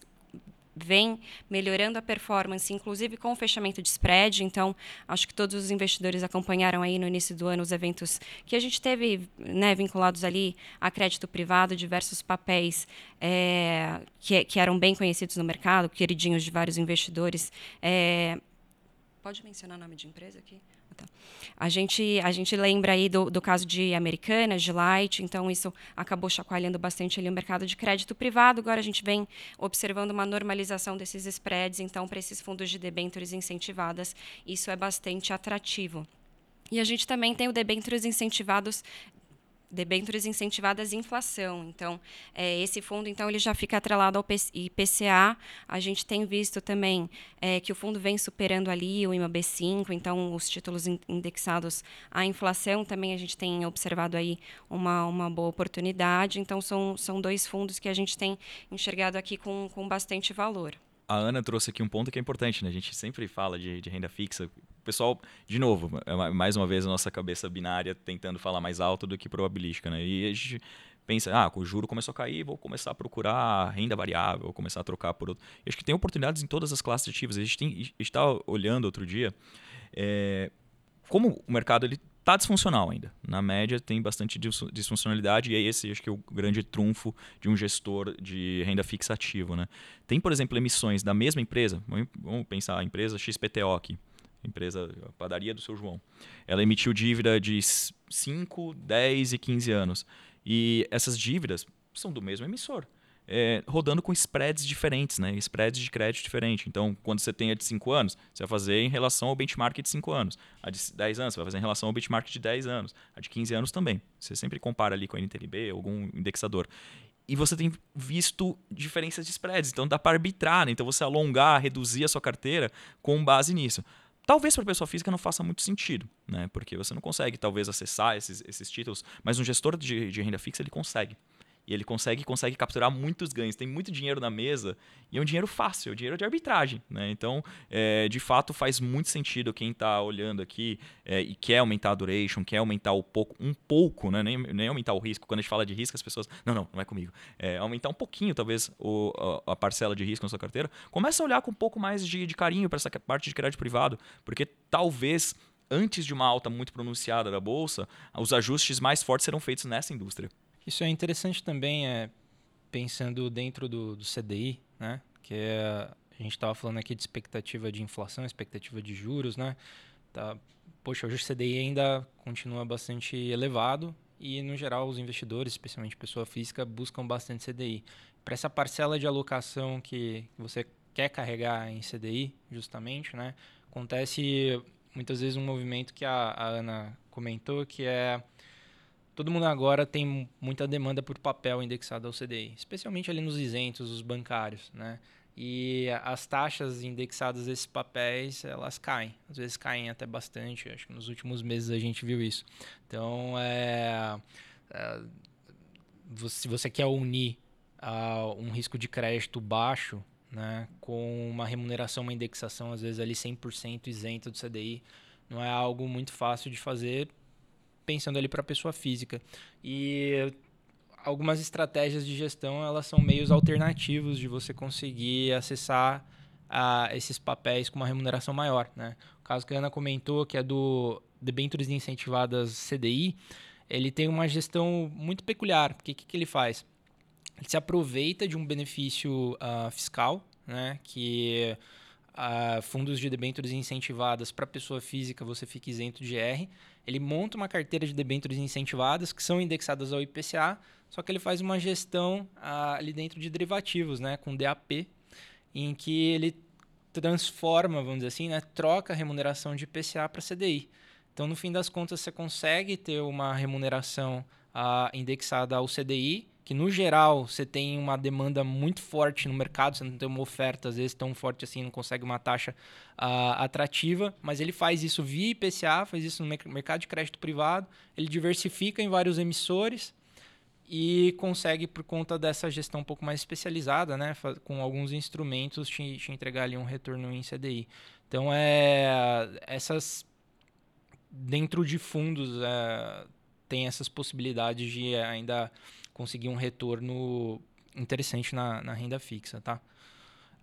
vem melhorando a performance, inclusive com o fechamento de spread. Então, acho que todos os investidores acompanharam aí no início do ano os eventos que a gente teve né, vinculados ali a crédito privado, diversos papéis é, que, que, eram bem conhecidos no mercado, queridinhos de vários investidores. É, pode mencionar o nome de empresa aqui? A, gente, a gente lembra aí do, do caso de Americanas, de Light, então isso acabou chacoalhando bastante ali o mercado de crédito privado. Agora a gente vem observando uma normalização desses spreads, então para esses fundos de debêntures incentivadas, isso é bastante atrativo. E a gente também tem o debêntures incentivados debêntures incentivadas à inflação. Então, é, esse fundo então ele já fica atrelado ao IPCA. A gente tem visto também é, que o fundo vem superando ali o IMAB5, então os títulos indexados à inflação também a gente tem observado aí uma, uma boa oportunidade. Então, são, são dois fundos que a gente tem enxergado aqui com, com bastante valor a Ana trouxe aqui um ponto que é importante, né? A gente sempre fala de, de renda fixa, o pessoal, de novo, é mais uma vez a nossa cabeça binária tentando falar mais alto do que probabilística, né? E a gente pensa, ah, o juro começou a cair, vou começar a procurar renda variável, vou começar a trocar por outro. E acho que tem oportunidades em todas as classes ativas. A gente está olhando outro dia é, como o mercado ele está disfuncional ainda. Na média tem bastante disfuncionalidade e é esse acho que é o grande trunfo de um gestor de renda fixa ativo. Né? Tem, por exemplo, emissões da mesma empresa, vamos pensar a empresa XPTO aqui, empresa, a padaria do seu João. Ela emitiu dívida de 5, 10 e 15 anos. E essas dívidas são do mesmo emissor. É, rodando com spreads diferentes, né? spreads de crédito diferente. Então, quando você tem a de 5 anos, você vai fazer em relação ao benchmark de 5 anos. A de 10 anos, você vai fazer em relação ao benchmark de 10 anos. A de 15 anos também. Você sempre compara ali com a NTNB, algum indexador. E você tem visto diferenças de spreads. Então, dá para arbitrar. Né? Então, você alongar, reduzir a sua carteira com base nisso. Talvez para pessoa física não faça muito sentido, né? Porque você não consegue, talvez, acessar esses, esses títulos, mas um gestor de, de renda fixa ele consegue. E ele consegue, consegue capturar muitos ganhos. Tem muito dinheiro na mesa e é um dinheiro fácil, é um dinheiro de arbitragem. Né? Então, é, de fato, faz muito sentido quem está olhando aqui é, e quer aumentar a duration, quer aumentar o pouco, um pouco, né? nem, nem aumentar o risco. Quando a gente fala de risco, as pessoas. Não, não, não é comigo. É, aumentar um pouquinho, talvez, o, a, a, parcela de risco na sua carteira. Começa a olhar com um pouco mais de, de carinho para essa parte de crédito privado, porque talvez antes de uma alta muito pronunciada da bolsa, os ajustes mais fortes serão feitos nessa indústria. Isso é interessante também, é, pensando dentro do, do CDI, né? que é, a gente estava falando aqui de expectativa de inflação, expectativa de juros, né? Tá, poxa, hoje o CDI ainda continua bastante elevado e, no geral, os investidores, especialmente pessoa física, buscam bastante CDI. Para essa parcela de alocação que você quer carregar em CDI, justamente, né? acontece muitas vezes um movimento que a, a Ana comentou, que é todo mundo agora tem muita demanda por papel indexado ao CDI, especialmente ali nos isentos, os bancários, né? E as taxas indexadas a esses papéis, elas caem. Às vezes caem até bastante. Acho que nos últimos meses a gente viu isso. Então, é, é se você quer unir uh, um risco de crédito baixo né, com uma remuneração, uma indexação, às vezes ali 100% isenta do CDI, não é algo muito fácil de fazer pensando ali para a pessoa física. E algumas estratégias de gestão elas são meios alternativos de você conseguir acessar a esses papéis com uma remuneração maior. Né? O caso que a Ana comentou, que é do debêntures incentivadas CDI, ele tem uma gestão muito peculiar. Porque o que, que ele faz? Ele se aproveita de um benefício uh, fiscal, né? que uh, fundos de debêntures incentivadas para pessoa física você fica isento de R. Ele monta uma carteira de debêntures incentivadas que são indexadas ao IPCA, só que ele faz uma gestão uh, ali dentro de derivativos, né? com DAP, em que ele transforma, vamos dizer assim, né? troca a remuneração de IPCA para CDI. Então, no fim das contas, você consegue ter uma remuneração uh, indexada ao CDI, que no geral você tem uma demanda muito forte no mercado, você não tem uma oferta às vezes tão forte assim, não consegue uma taxa uh, atrativa, mas ele faz isso via IPCA, faz isso no mercado de crédito privado, ele diversifica em vários emissores e consegue, por conta dessa gestão um pouco mais especializada, né, com alguns instrumentos, te, te entregar ali um retorno em CDI. Então, é, essas dentro de fundos é, tem essas possibilidades de ainda conseguir um retorno interessante na, na renda fixa, tá?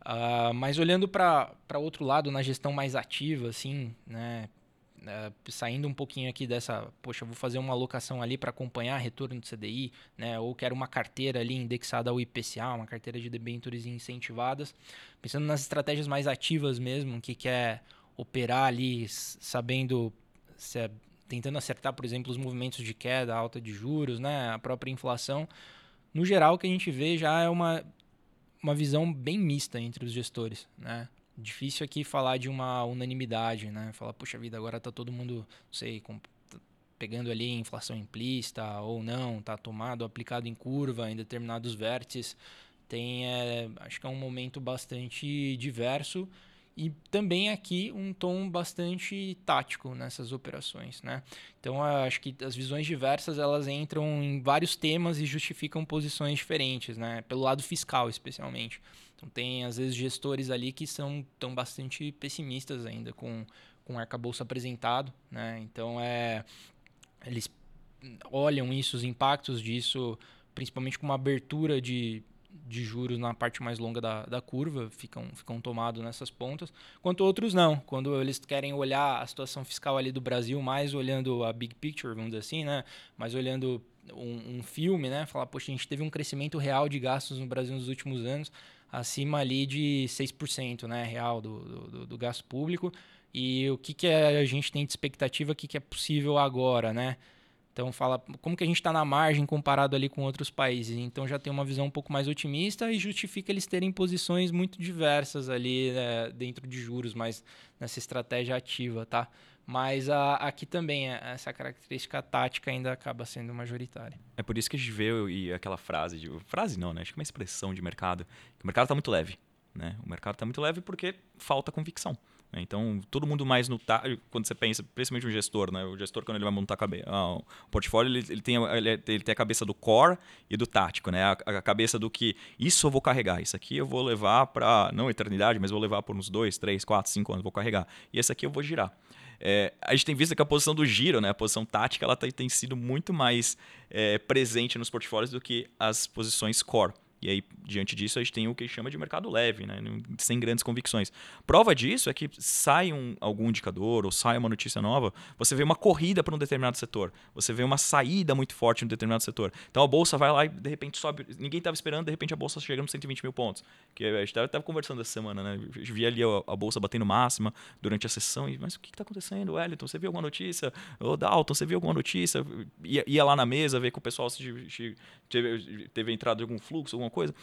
Uh, mas olhando para outro lado, na gestão mais ativa, assim, né? Uh, saindo um pouquinho aqui dessa, poxa, vou fazer uma alocação ali para acompanhar retorno do CDI, né? Ou quero uma carteira ali indexada ao IPCA, uma carteira de debêntures incentivadas. Pensando nas estratégias mais ativas mesmo, que quer operar ali sabendo se é, tentando acertar, por exemplo, os movimentos de queda, alta de juros, né, a própria inflação. No geral, o que a gente vê já é uma, uma visão bem mista entre os gestores, né? Difícil aqui falar de uma unanimidade, né? Falar, puxa vida, agora está todo mundo, não sei, com, pegando ali inflação implícita ou não, está tomado, aplicado em curva em determinados vértices. Tem, é, acho que é um momento bastante diverso e também aqui um tom bastante tático nessas operações, né? Então acho que as visões diversas elas entram em vários temas e justificam posições diferentes, né? Pelo lado fiscal especialmente. Então tem às vezes gestores ali que são tão bastante pessimistas ainda com com o arcabouço apresentado, né? Então é eles olham isso, os impactos disso, principalmente com uma abertura de de juros na parte mais longa da, da curva, ficam, ficam tomados nessas pontas, quanto outros não. Quando eles querem olhar a situação fiscal ali do Brasil, mais olhando a big picture, vamos dizer assim, né? mais olhando um, um filme, né? Falar, poxa, a gente teve um crescimento real de gastos no Brasil nos últimos anos, acima ali de 6% né? real do, do, do gasto público. E o que, que a gente tem de expectativa, o que, que é possível agora, né? Então fala como que a gente está na margem comparado ali com outros países. Então já tem uma visão um pouco mais otimista e justifica eles terem posições muito diversas ali né, dentro de juros, mas nessa estratégia ativa, tá? Mas a, aqui também é, essa característica tática ainda acaba sendo majoritária. É por isso que a gente vê e aquela frase, de, frase não, né? Acho que é uma expressão de mercado, que o mercado está muito leve. Né? O mercado está muito leve porque falta convicção. Então, todo mundo mais no quando você pensa, principalmente o gestor, né? o gestor quando ele vai montar o portfólio, ele, ele, tem, ele, ele, tem a cabeça do core e do tático, né? A, a, cabeça do que isso eu vou carregar, isso aqui eu vou levar para, não eternidade, mas vou levar por uns 2, 3, 4, 5 anos, vou carregar. E esse aqui eu vou girar. É, a gente tem visto que a posição do giro, né, a posição tática, ela tem, tem sido muito mais é, presente nos portfólios do que as posições core. E aí, diante disso, a gente tem o que chama de mercado leve, né? sem grandes convicções. Prova disso é que sai um, algum indicador ou sai uma notícia nova, você vê uma corrida para um determinado setor, você vê uma saída muito forte em um determinado setor. Então a bolsa vai lá e de repente sobe. Ninguém estava esperando, de repente a bolsa chega nos 120 mil pontos. Que a gente estava conversando essa semana, né? A gente via ali a, a, bolsa batendo máxima durante a sessão. E, mas o que está acontecendo, Wellington? Você viu alguma notícia? Ô, Dalton, você viu alguma notícia? Ia, ia lá na mesa ver que o pessoal se, se, teve, teve entrado em algum fluxo, alguma coisa.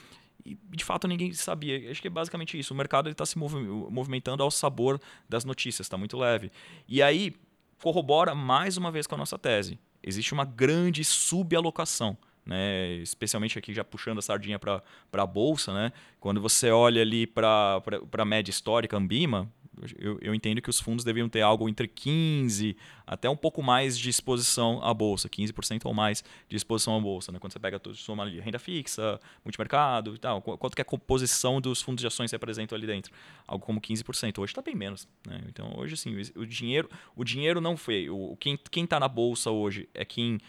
E de fato ninguém sabia. Acho que é basicamente isso. O mercado está se movimentando ao sabor das notícias, está muito leve. E aí corrobora mais uma vez com a nossa tese. Existe uma grande subalocação. Né, especialmente aqui já puxando a sardinha para a bolsa, né, quando você olha ali para a média histórica, Ambima, eu, eu, entendo que os fundos deviam ter algo entre 15% até um pouco mais de exposição à bolsa, 15% ou mais de exposição à bolsa. Né? Quando você pega soma ali, renda fixa, multimercado e tal, quanto que a composição dos fundos de ações se apresentam ali dentro? Algo como 15%. Hoje está bem menos. Né? Então, hoje, assim, o dinheiro, o dinheiro não foi. O, quem está na bolsa hoje é quem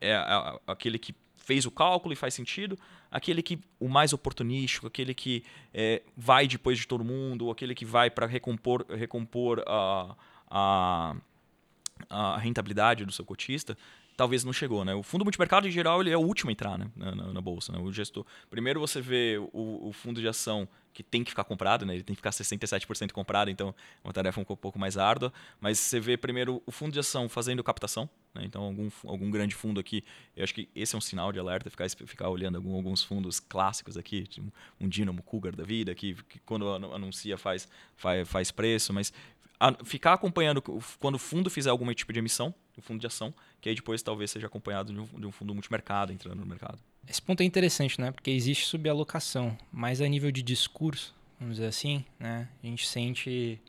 é aquele que fez o cálculo e faz sentido, aquele que o mais oportunístico, aquele que é, vai depois de todo mundo, aquele que vai para recompor, recompor a, a, a rentabilidade do seu cotista, talvez não chegou, né? O fundo multimercado, em geral, ele é o último a entrar né? na, na, na, bolsa, né? O gestor... Primeiro você vê o, o, fundo de ação que tem que ficar comprado, né? Ele tem que ficar 67% comprado, então é uma tarefa um pouco mais árdua. Mas você vê primeiro o fundo de ação fazendo captação, né? Então algum, algum grande fundo aqui, eu acho que esse é um sinal de alerta, ficar, ficar olhando algum, alguns fundos clássicos aqui, tipo um Dynamo Cougar da vida, que, que quando anuncia faz, faz, faz preço, mas a, ficar acompanhando quando o fundo fizer algum tipo de emissão, o fundo de ação, que aí depois talvez seja acompanhado de um, de um, fundo multimercado entrando no mercado. Esse ponto é interessante, né? Porque existe subalocação, mas a nível de discurso, vamos dizer assim, né? A gente sente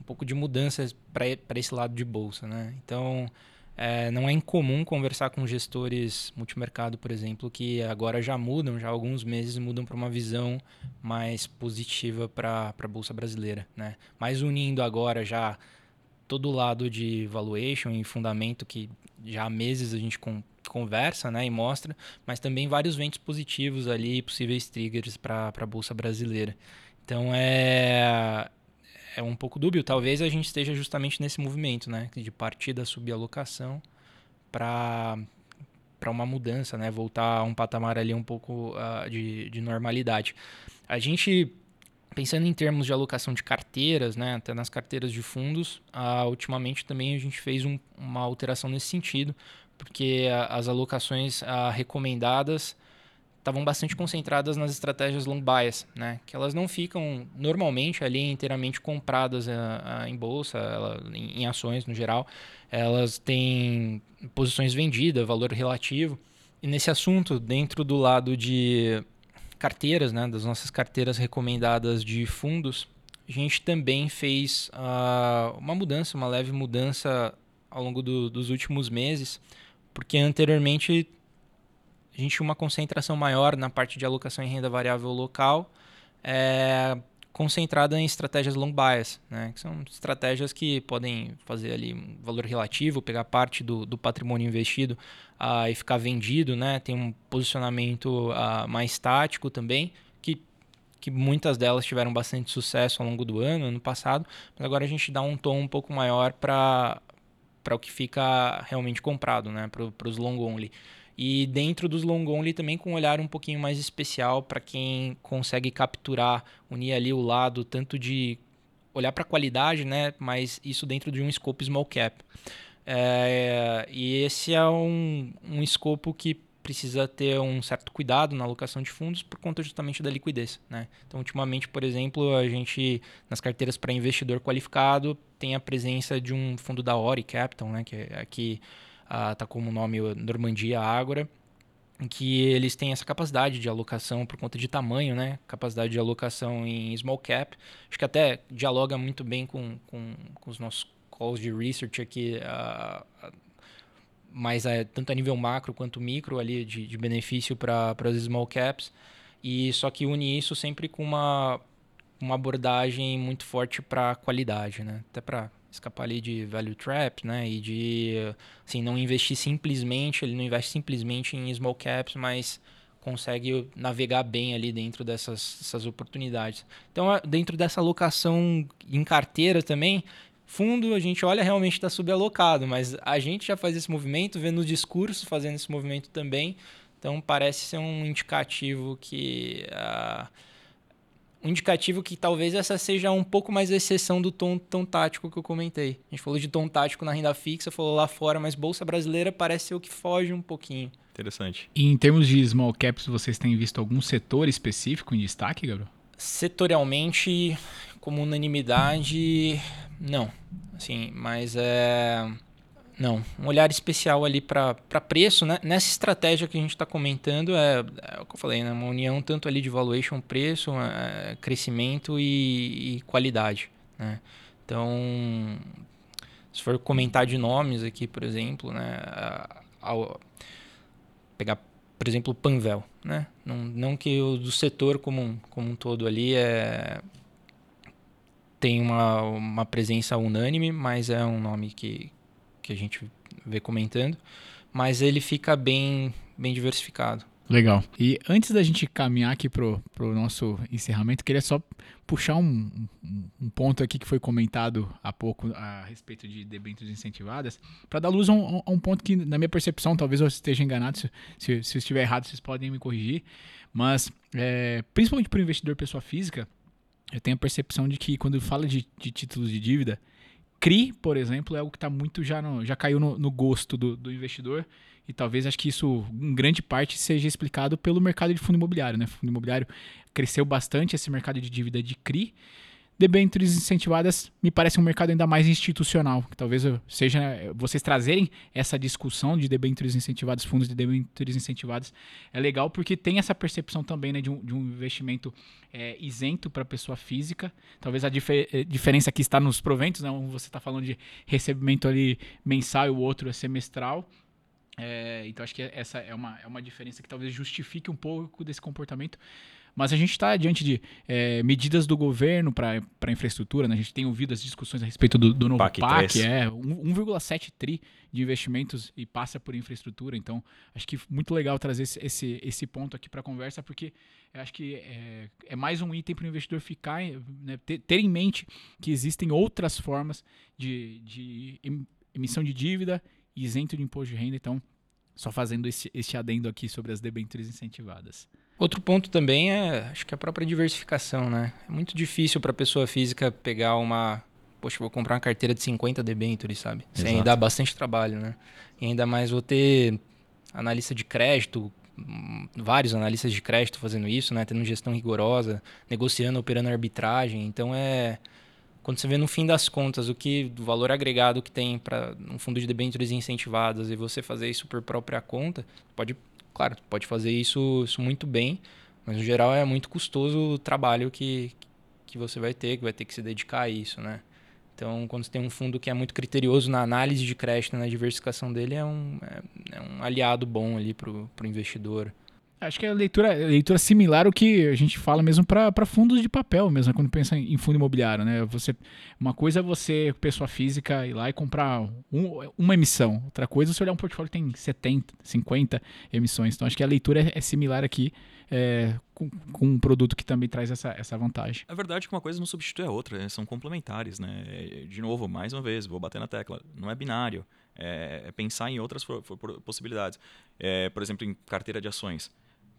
um pouco de mudanças para esse lado de bolsa, né? Então, é, não é incomum conversar com gestores multimercado, por exemplo, que agora já mudam, já há alguns meses mudam para uma visão mais positiva para a Bolsa Brasileira. Né? Mas unindo agora já todo o lado de valuation e fundamento que já há meses a gente conversa né, e mostra, mas também vários ventos positivos ali, possíveis triggers para a Bolsa Brasileira. Então é, é um pouco dúbio. Talvez a gente esteja justamente nesse movimento, né? De partir da subalocação para para uma mudança, né? Voltar a um patamar ali um pouco uh, de, de normalidade. A gente pensando em termos de alocação de carteiras, né, até nas carteiras de fundos, uh, ultimamente também a gente fez um, uma alteração nesse sentido, porque as alocações uh, recomendadas estavam bastante concentradas nas estratégias long bias, né? Que elas não ficam normalmente ali inteiramente compradas uh, em bolsa, ela, em, em, ações no geral. Elas têm posições vendidas, valor relativo. E nesse assunto, dentro do lado de carteiras, né, das nossas carteiras recomendadas de fundos, a gente também fez uh, uma mudança, uma leve mudança ao longo do, dos últimos meses, porque anteriormente a gente tinha uma concentração maior na parte de alocação em renda variável local, é, concentrada em estratégias long bias, né? que são estratégias que podem fazer ali um valor relativo, pegar parte do, do patrimônio investido uh, e ficar vendido, né? tem um posicionamento uh, mais tático também, que, que muitas delas tiveram bastante sucesso ao longo do ano, ano passado, mas agora a gente dá um tom um pouco maior para o que fica realmente comprado, né? para os long only. E dentro dos long only também com um olhar um pouquinho mais especial para quem consegue capturar, unir ali o lado tanto de olhar para a qualidade, né, mas isso dentro de um scope small cap. É, e esse é um, um escopo que precisa ter um certo cuidado na alocação de fundos por conta justamente da liquidez. Né? Então, ultimamente, por exemplo, a gente, nas carteiras para investidor qualificado, tem a presença de um fundo da Ori Capital, né? que é aqui está como nome Normandia Ágora, que eles têm essa capacidade de alocação por conta de tamanho, né? Capacidade de alocação em small cap. Acho que até dialoga muito bem com, com, com os nossos calls de research aqui, uh, mas é, tanto a nível macro quanto micro ali de, de benefício para as small caps. E só que une isso sempre com uma, uma abordagem muito forte para qualidade, né? Até para escapar ali de value trap, né? E de assim, não investir simplesmente, ele não investe simplesmente em small caps, mas consegue navegar bem ali dentro dessas, oportunidades. Então, dentro dessa alocação em carteira também, fundo a gente olha realmente está subalocado, mas a gente já faz esse movimento, vendo o discurso fazendo esse movimento também. Então, parece ser um indicativo que... Uh, um indicativo que talvez essa seja um pouco mais a exceção do tom tão tático que eu comentei. A gente falou de tom tático na renda fixa, falou lá fora, mas bolsa brasileira parece ser o que foge um pouquinho. Interessante. E em termos de small caps, vocês têm visto algum setor específico em destaque, Gabriel? Setorialmente, como unanimidade, não. Assim, mas é não, um olhar especial ali para preço, né? Nessa estratégia que a gente está comentando, é, é, o que eu falei, né? uma união tanto ali de valuation, preço, é, crescimento e, e qualidade. Né? Então, se for comentar de nomes aqui, por exemplo, né, ao pegar, por exemplo, o Panvel, né? Não, não que o do setor como, como um todo ali é tem uma, uma presença unânime, mas é um nome que, que a gente vê comentando, mas ele fica bem, bem diversificado. Legal. E antes da gente caminhar aqui pro, pro nosso encerramento, queria só puxar um, um, um ponto aqui que foi comentado há pouco a respeito de debêntures incentivadas, para dar luz a um, a um, ponto que, na minha percepção, talvez eu esteja enganado, se, se, se eu estiver errado, vocês podem me corrigir, mas é, principalmente para o investidor pessoa física, eu tenho a percepção de que quando fala de, de títulos de dívida, CRI, por exemplo, é algo que está muito já, no, já caiu no, no gosto do, do, investidor e talvez acho que isso em grande parte seja explicado pelo mercado de fundo imobiliário. Né? Fundo imobiliário cresceu bastante esse mercado de dívida de CRI debêntures incentivadas me parece um mercado ainda mais institucional. Talvez seja vocês trazerem essa discussão de debêntures incentivadas, fundos de debêntures incentivadas, é legal porque tem essa percepção também né, de, um, de um investimento é, isento para pessoa física. Talvez a difer é, diferença aqui está nos proventos, né? Um você está falando de recebimento ali mensal e o outro é semestral. É, então acho que essa é uma, é uma diferença que talvez justifique um pouco desse comportamento. Mas a gente está diante de é, medidas do governo para a infraestrutura, né? a gente tem ouvido as discussões a respeito do, do novo PAC, PAC é 1,7 tri de investimentos e passa por infraestrutura. Então, acho que muito legal trazer esse, esse, esse ponto aqui para a conversa, porque acho que é, é, mais um item para o investidor ficar, né, ter, ter, em mente que existem outras formas de, de emissão de dívida isento de imposto de renda. Então, só fazendo esse, esse adendo aqui sobre as debêntures incentivadas. Outro ponto também é, acho que a própria diversificação, né? É muito difícil para a pessoa física pegar uma, poxa, vou comprar uma carteira de 50 debentures, sabe? Isso aí dá bastante trabalho, né? E ainda mais vou ter analista de crédito, hum, vários analistas de crédito fazendo isso, né? Tendo gestão rigorosa, negociando, operando arbitragem. Então é quando você vê no fim das contas o que do valor agregado que tem para um fundo de debêntures incentivadas e você fazer isso por própria conta, pode Claro, pode fazer isso, isso muito bem, mas no geral é muito custoso o trabalho que, que você vai ter, que vai ter que se dedicar a isso, né? Então, quando você tem um fundo que é muito criterioso na análise de crédito, na diversificação dele, é um, é, é um aliado bom ali para o investidor. Acho que é leitura, leitura similar ao que a gente fala mesmo para fundos de papel, mesmo quando pensa em fundo imobiliário. Né? Você, uma coisa é você, pessoa física, ir lá e comprar um, uma emissão. Outra coisa é você olhar um portfólio que tem 70, 50 emissões. Então acho que a leitura é, é similar aqui é, com, com, um produto que também traz essa, essa vantagem. É verdade que uma coisa não substitui a outra, né? são complementares. Né? De novo, mais uma vez, vou bater na tecla, não é binário. É, é pensar em outras possibilidades. É, por exemplo, em carteira de ações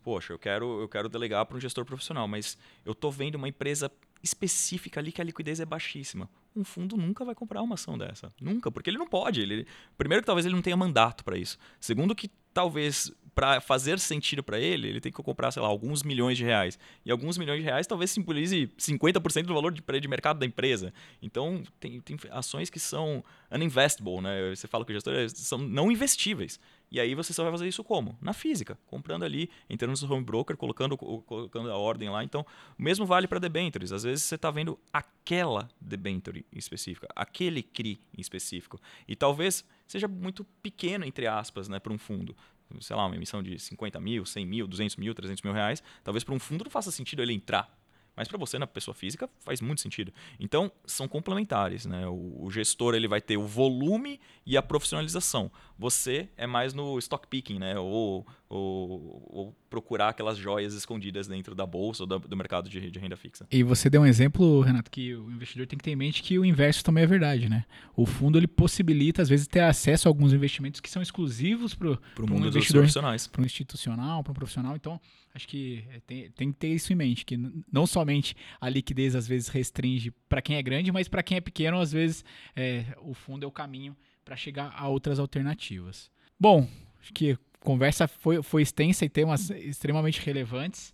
poxa, eu quero, eu quero delegar para um gestor profissional, mas eu estou vendo uma empresa específica ali que a liquidez é baixíssima. Um fundo nunca vai comprar uma ação dessa. Nunca, porque ele não pode. Ele, primeiro que talvez ele não tenha mandato para isso. Segundo que talvez para fazer sentido para ele, ele tem que comprar, sei lá, alguns milhões de reais. E alguns milhões de reais talvez simbolize 50% do valor de, de mercado da empresa. Então, tem, tem ações que são uninvestable, né? Você fala que são não investíveis. E aí você só vai fazer isso como? Na física, comprando ali, entrando no seu home broker, colocando, colocando a ordem lá. Então, o mesmo vale para debentures. Às vezes você está vendo aquela debenture específica, aquele CRI específico. E talvez seja muito pequeno, entre aspas, né, para um fundo. Sei lá, uma emissão de 50 mil, 100 mil, 200 mil, 300 mil reais. Talvez para um fundo não faça sentido ele entrar mas para você, na pessoa física, faz muito sentido. Então, são complementares. Né? O, o, gestor ele vai ter o volume e a profissionalização. Você é mais no stock picking, né? ou, ou, ou procurar aquelas joias escondidas dentro da bolsa ou do, do mercado de, de, renda fixa. E você deu um exemplo, Renato, que o investidor tem que ter em mente que o inverso também é verdade. Né? O fundo ele possibilita, às vezes, ter acesso a alguns investimentos que são exclusivos para o mundo um dos profissionais. Para um institucional, para um profissional. Então, acho que é, tem, tem que ter isso em mente, que não somente a liquidez às vezes restringe para quem é grande, mas para quem é pequeno, às vezes é, o fundo é o caminho para chegar a outras alternativas. Bom, acho que a conversa foi, foi extensa e temas extremamente relevantes.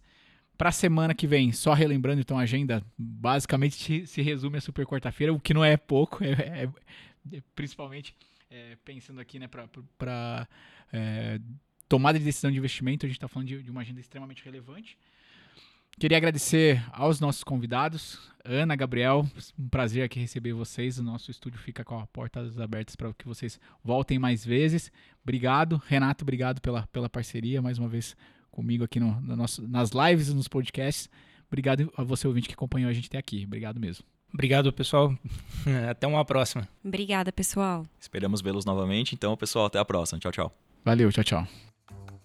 Para a semana que vem, só relembrando, então, a agenda basicamente se resume a super quarta-feira, o que não é pouco, é, é, é principalmente é, pensando aqui né, para tomada de decisão de investimento, a gente está falando de, de, uma agenda extremamente relevante. Queria agradecer aos nossos convidados, Ana, Gabriel, um prazer aqui receber vocês. O nosso estúdio fica com a portas abertas para que vocês voltem mais vezes. Obrigado, Renato, obrigado pela, pela parceria mais uma vez comigo aqui no, no nosso, nas lives e nos podcasts. Obrigado a você, ouvinte, que acompanhou a gente até aqui. Obrigado mesmo. Obrigado, pessoal. Até uma próxima. Obrigada, pessoal. Esperamos vê-los novamente. Então, pessoal, até a próxima. Tchau, tchau. Valeu, tchau, tchau.